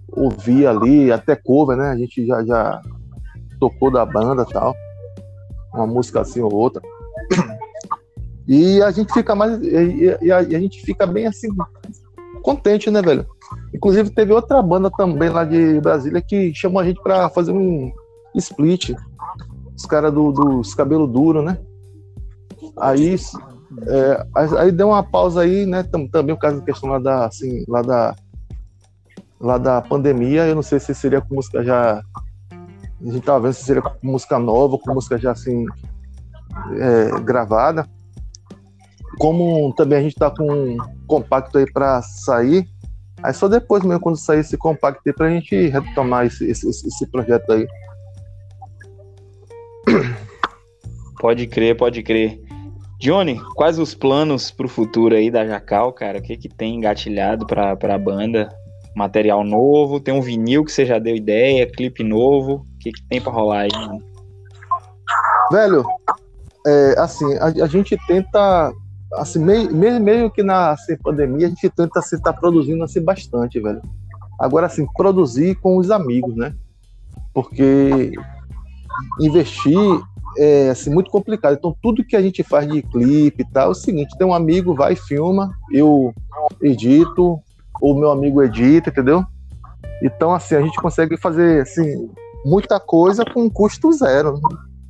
[SPEAKER 3] ouvir ali, até cover, né? A gente já, já tocou da banda tal. Uma música assim ou outra. E a gente fica mais. E, e, a, e a, gente fica bem assim, contente, né, velho? Inclusive teve outra banda também lá de Brasília que chamou a gente pra fazer um split. Os caras do, dos cabelo duro, né? Aí, é, aí deu uma pausa aí, né? Também o caso da questão lá da, assim, lá da lá da pandemia, eu não sei se seria com música já. A gente tava vendo se seria com música nova, com música já assim é, gravada. Como também a gente tá com um compacto aí para sair, aí só depois mesmo, quando sair esse compacto aí, pra gente retomar esse, esse, esse projeto aí. [COUGHS]
[SPEAKER 1] Pode crer, pode crer. Johnny, quais os planos pro futuro aí da Jacal, cara? O que que tem engatilhado pra, pra banda? material novo, tem um vinil que você já deu ideia, clipe novo. O que, que tem para rolar aí, mano?
[SPEAKER 3] Velho, é, assim, a, a, gente tenta, assim, meio, meio, meio que na assim, pandemia, a gente tenta se estar tá produzindo assim bastante, velho. Agora, assim, produzir com os amigos, né? Porque investir é assim, muito complicado. Então, tudo que a gente faz de clipe e tal, é o seguinte: tem um amigo, vai, filma, eu edito, o meu amigo edita, entendeu? Então, assim, a gente consegue fazer, assim, muita coisa com custo zero.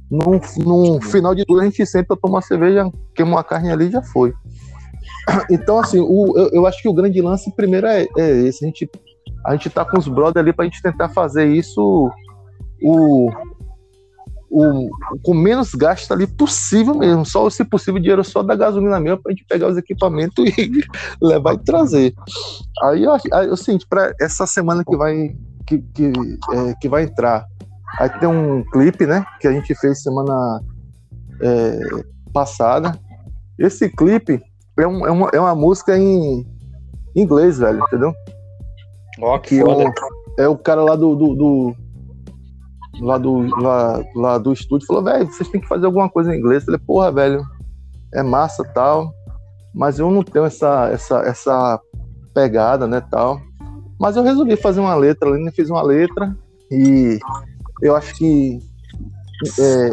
[SPEAKER 3] No, no final de tudo, a gente sempre toma uma cerveja, queima uma carne ali e já foi. [CLEARS THROAT] Então, assim, o, eu, eu, acho que o grande lance primeiro é, é esse. A gente, a gente tá com os brothers ali pra gente tentar fazer isso o, o, com menos gasto ali possível mesmo. Só, se possível, dinheiro só da gasolina mesmo pra gente pegar os equipamentos [LAUGHS] e levar e trazer. Aí eu, aí, eu sinto, para essa semana que vai, que, que, é, que vai entrar, aí tem um clipe, né? Que a gente fez semana é, passada. Esse clipe é, um, é, uma, é uma música em inglês, velho, entendeu?
[SPEAKER 1] Ó, que, que é, um,
[SPEAKER 3] é o cara lá do, do, do lá do, lá, lá do estúdio falou, velho, vocês têm que fazer alguma coisa em inglês. Eu falei, porra, velho, é massa tal, mas eu não tenho essa, essa, essa pegada, né, tal. Mas eu resolvi fazer uma letra, ali, fiz uma letra e eu acho que é,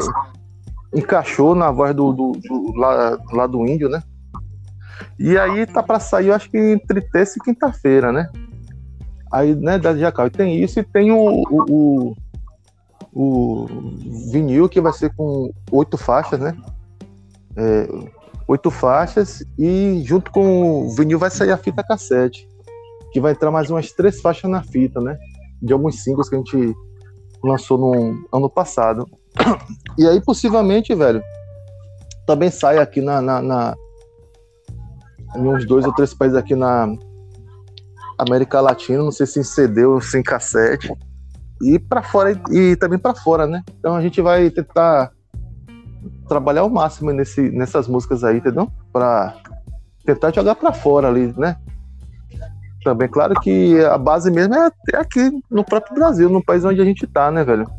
[SPEAKER 3] encaixou na voz do, do, do, lá, lá do índio, né? E aí tá para sair, eu acho que entre terça e quinta-feira, né? Aí, né, da Jacal. E tem isso e tem o, o, o o vinil que vai ser com oito faixas, né? É, oito faixas e junto com o vinil vai sair a fita cassete, que vai entrar mais umas três faixas na fita, né? De alguns singles que a gente lançou no ano passado. [COUGHS] E aí, possivelmente, velho, também sai aqui na, na, na em uns dois ou três países aqui na América Latina, não sei se em CD ou se em cassete e para fora e também para fora, né? Então a gente vai tentar trabalhar o máximo nesse, nessas músicas aí, entendeu? Pra tentar jogar pra fora ali, né? Também, claro que a base mesmo é aqui no próprio Brasil, no país onde a gente tá, né, velho?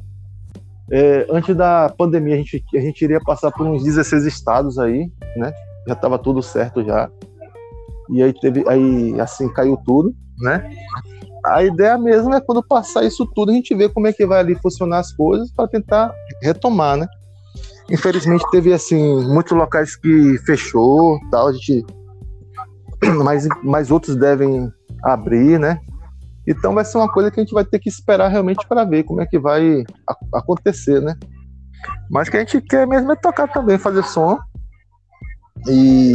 [SPEAKER 3] É, antes da pandemia, a gente, a gente iria passar por uns 16 estados aí, né? Já tava tudo certo já. E aí teve, aí assim, caiu tudo, né? A ideia mesmo é quando passar isso tudo, a gente ver como é que vai ali funcionar as coisas para tentar retomar, né? Infelizmente teve assim muitos locais que fechou, tal, a gente [CLEARS THROAT] mas, mas outros devem abrir, né? Então vai ser uma coisa que a gente vai ter que esperar realmente para ver como é que vai acontecer, né? Mas que a gente quer mesmo é tocar também, fazer som. E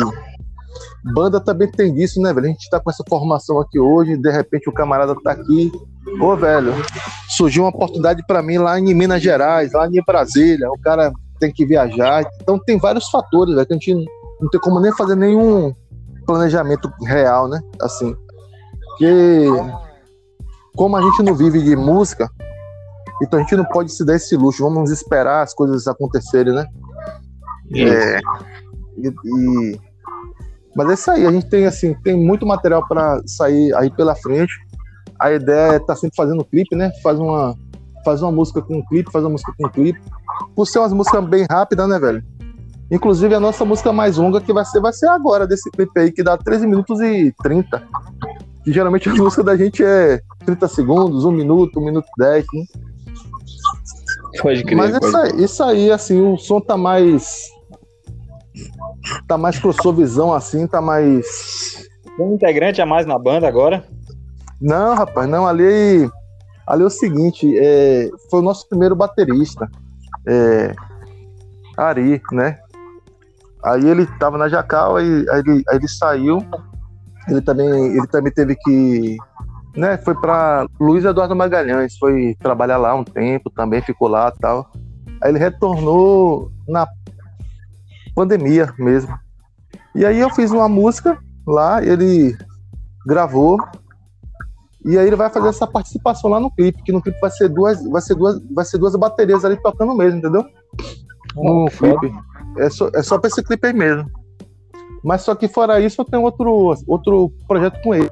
[SPEAKER 3] banda também tem disso, né, velho? A gente tá com essa formação aqui hoje, de repente o camarada tá aqui. Ô, velho, surgiu uma oportunidade para mim lá em Minas Gerais, lá em Brasília. O cara tem que viajar. Então tem vários fatores, velho, que a gente não tem como nem fazer nenhum planejamento real, né? Assim. Porque como a gente não vive de música, então a gente não pode se dar esse luxo. Vamos esperar as coisas acontecerem, né? É, e, e, mas é isso aí. A gente tem assim, tem muito material para sair aí pela frente. A ideia é estar tá sempre fazendo clipe, né? Faz uma, faz uma música com um clipe, faz uma música com um clipe. Por ser umas músicas bem rápidas, né, velho? Inclusive a nossa música mais longa que vai ser, vai ser agora desse clipe aí, que dá 13 minutos e 30 que geralmente a [LAUGHS] música da gente é 30 segundos, 1 minuto, 1 minuto 10, né?
[SPEAKER 1] Pode crer.
[SPEAKER 3] Mas isso, aí, isso aí, assim, o som tá mais. Tá mais crossoverzão, assim, tá mais.
[SPEAKER 1] Um integrante a mais na banda agora?
[SPEAKER 3] Não, rapaz, não, ali. Ali é o seguinte, é, foi o nosso primeiro baterista, é, Ari, né? Aí ele tava na Jacal, aí, aí, ele, aí ele saiu, ele também, ele também teve que. Né, foi para Luiz Eduardo Magalhães, foi trabalhar lá um tempo, também ficou lá tal. Aí ele retornou na pandemia mesmo. E aí eu fiz uma música lá, ele gravou. E aí ele vai fazer essa participação lá no clipe, que no clipe vai ser duas, vai ser duas, vai ser duas baterias ali tocando mesmo, entendeu? No clipe. É só, é só pra esse clipe aí mesmo. Mas só que fora isso, eu tenho outro, outro projeto com ele.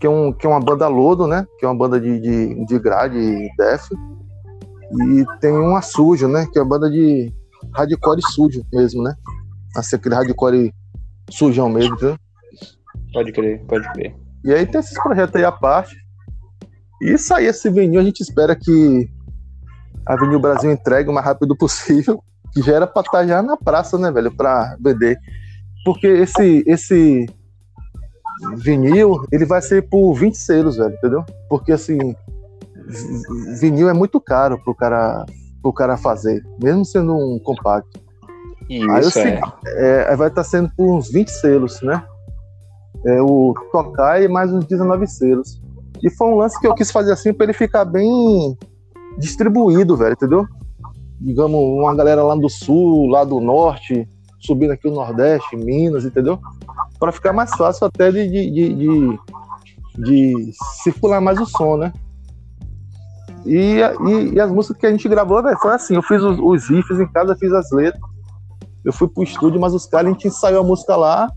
[SPEAKER 3] Que é, um, que é uma banda Lodo, né? Que é uma banda de, de, de grade e def. E tem uma Sujo, né? Que é uma banda de hardcore sujo mesmo, né? Assim, aquele hardcore sujão mesmo, entendeu?
[SPEAKER 1] Pode crer, pode crer.
[SPEAKER 3] E aí tem esses projetos aí à parte. E sair esse vinil, a gente espera que a Vinil Brasil entregue o mais rápido possível, que já era pra estar já na praça, né, velho, pra vender. Porque esse, esse vinil, ele vai ser por 20 selos, velho, entendeu? Porque assim, vinil é muito caro pro cara, pro cara fazer, mesmo sendo um compacto.
[SPEAKER 1] Isso, Aí,
[SPEAKER 3] é. é. vai estar tá sendo por uns 20 selos, né? É, o Tokai mais uns 19 selos. E foi um lance que eu quis fazer assim para ele ficar bem distribuído, velho, entendeu? Digamos, uma galera lá do sul, lá do norte, subindo aqui o Nordeste, Minas, entendeu? Para ficar mais fácil até de, de, de, de, de circular mais o som, né? E, e, e, as músicas que a gente gravou, véio, foi assim, eu fiz os, os, riffs em casa, fiz as letras, eu fui pro estúdio, mas os caras, a gente ensaiou a música lá,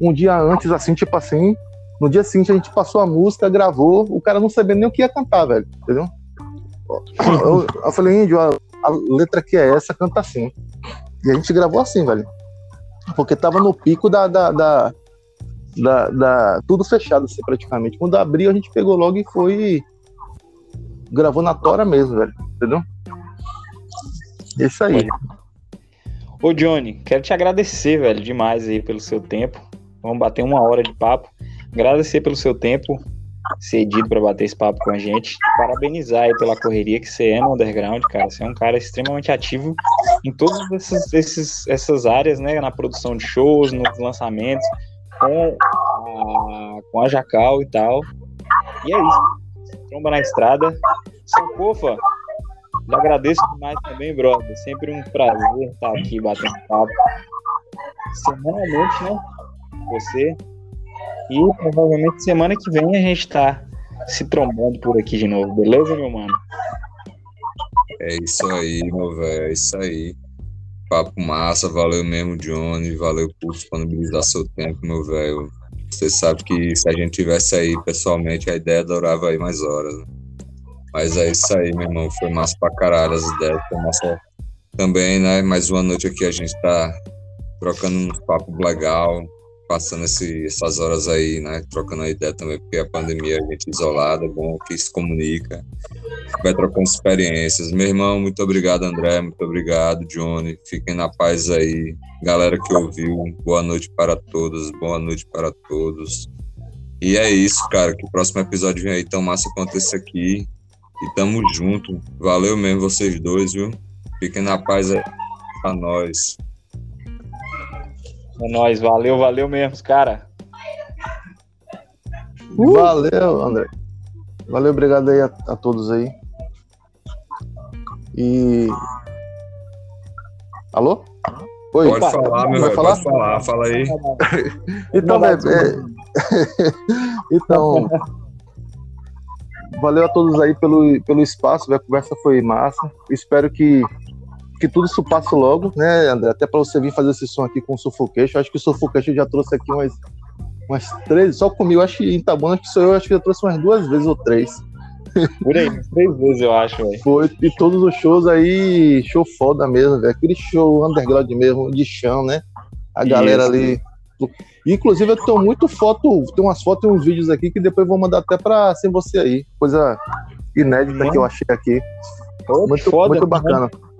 [SPEAKER 3] um dia antes, assim, tipo assim, no dia seguinte a gente passou a música, gravou, o cara não sabia nem o que ia cantar, velho, entendeu? Eu, eu falei, índio, a, a letra que é essa, canta assim. E a gente gravou assim, velho. Porque tava no pico da, da, da, da, da tudo fechado, assim, praticamente. Quando abriu, a gente pegou logo e foi. Gravou na tora mesmo, velho. Entendeu? É isso aí.
[SPEAKER 1] Ô, Johnny, quero te agradecer, velho, demais aí pelo seu tempo. Vamos bater uma hora de papo. Agradecer pelo seu tempo cedido para bater esse papo com a gente. Parabenizar aí pela correria que você é no underground, cara. Você é um cara extremamente ativo em todas essas, esses, essas áreas, né? Na produção de shows, nos lançamentos, com a, com a Jacal e tal. E é isso. Tromba na estrada. Sankofa, lhe agradeço demais também, brother. Sempre um prazer estar aqui batendo papo. Semanalmente, né? Você e provavelmente semana que vem a gente tá se trombando por aqui de novo, beleza, meu mano?
[SPEAKER 2] É isso aí, meu velho, é isso aí. papo massa, valeu mesmo, Johnny, valeu por disponibilizar seu tempo, meu velho. Você sabe que se a gente tivesse aí pessoalmente, a ideia durava aí mais horas. Né? Mas é isso aí, meu irmão. Foi massa pra caralho as ideias. Foi massa também, né? Mais uma noite aqui a gente tá trocando um papo legal, passando esse, essas horas aí, né? Trocando a ideia também, porque a pandemia a gente isolada, é bom que se comunica, vai trocando experiências. Meu irmão, muito obrigado, André, muito obrigado, Johnny. Fiquem na paz aí. Galera que ouviu, boa noite para todos, boa noite para todos. E é isso, cara, que o próximo episódio vem aí tão massa quanto esse aqui. E tamo junto. Valeu mesmo vocês dois, viu? Fiquem na paz aí pra nós.
[SPEAKER 1] É nóis, valeu, valeu mesmo, cara.
[SPEAKER 3] Uh! Valeu, André. Valeu, obrigado aí a, a todos aí. E.
[SPEAKER 2] Alô? Oi. Pode falar, meu velho, falar? pode falar, fala aí. [LAUGHS]
[SPEAKER 3] então, é, é... [LAUGHS] então, valeu a todos aí pelo, pelo espaço, a conversa foi massa. Espero que que tudo isso passe logo, né, André? Até para você vir fazer esse som aqui com o Sufocation. Acho que o Sufocation já trouxe aqui umas, umas três, só comigo. Acho que em Itabuna, acho que sou eu, acho que já trouxe umas duas vezes ou três.
[SPEAKER 1] Por aí, três vezes eu acho, velho.
[SPEAKER 3] Foi, e todos os shows aí, show foda mesmo, velho. Aquele show underground mesmo, de chão, né? A galera Isso. ali. Inclusive, eu tenho muito foto, tem umas fotos e uns vídeos aqui que depois vou mandar até pra sem você aí. Coisa inédita Mano. que eu achei aqui. muito, foda, muito bacana. Mano.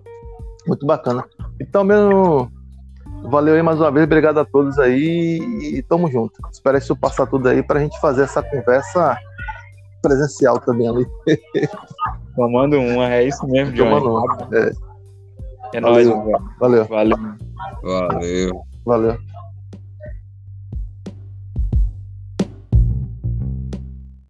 [SPEAKER 3] Muito bacana. Então, mesmo, valeu aí mais uma vez, obrigado a todos aí e tamo junto. Espero isso passar tudo aí pra gente fazer essa conversa presencial também ali. [LAUGHS]
[SPEAKER 1] Tomando uma, é isso mesmo, Johnny. Tomando uma. É,
[SPEAKER 3] é nóis,
[SPEAKER 1] Valeu.
[SPEAKER 3] Valeu.
[SPEAKER 2] Valeu. Valeu.
[SPEAKER 3] Valeu.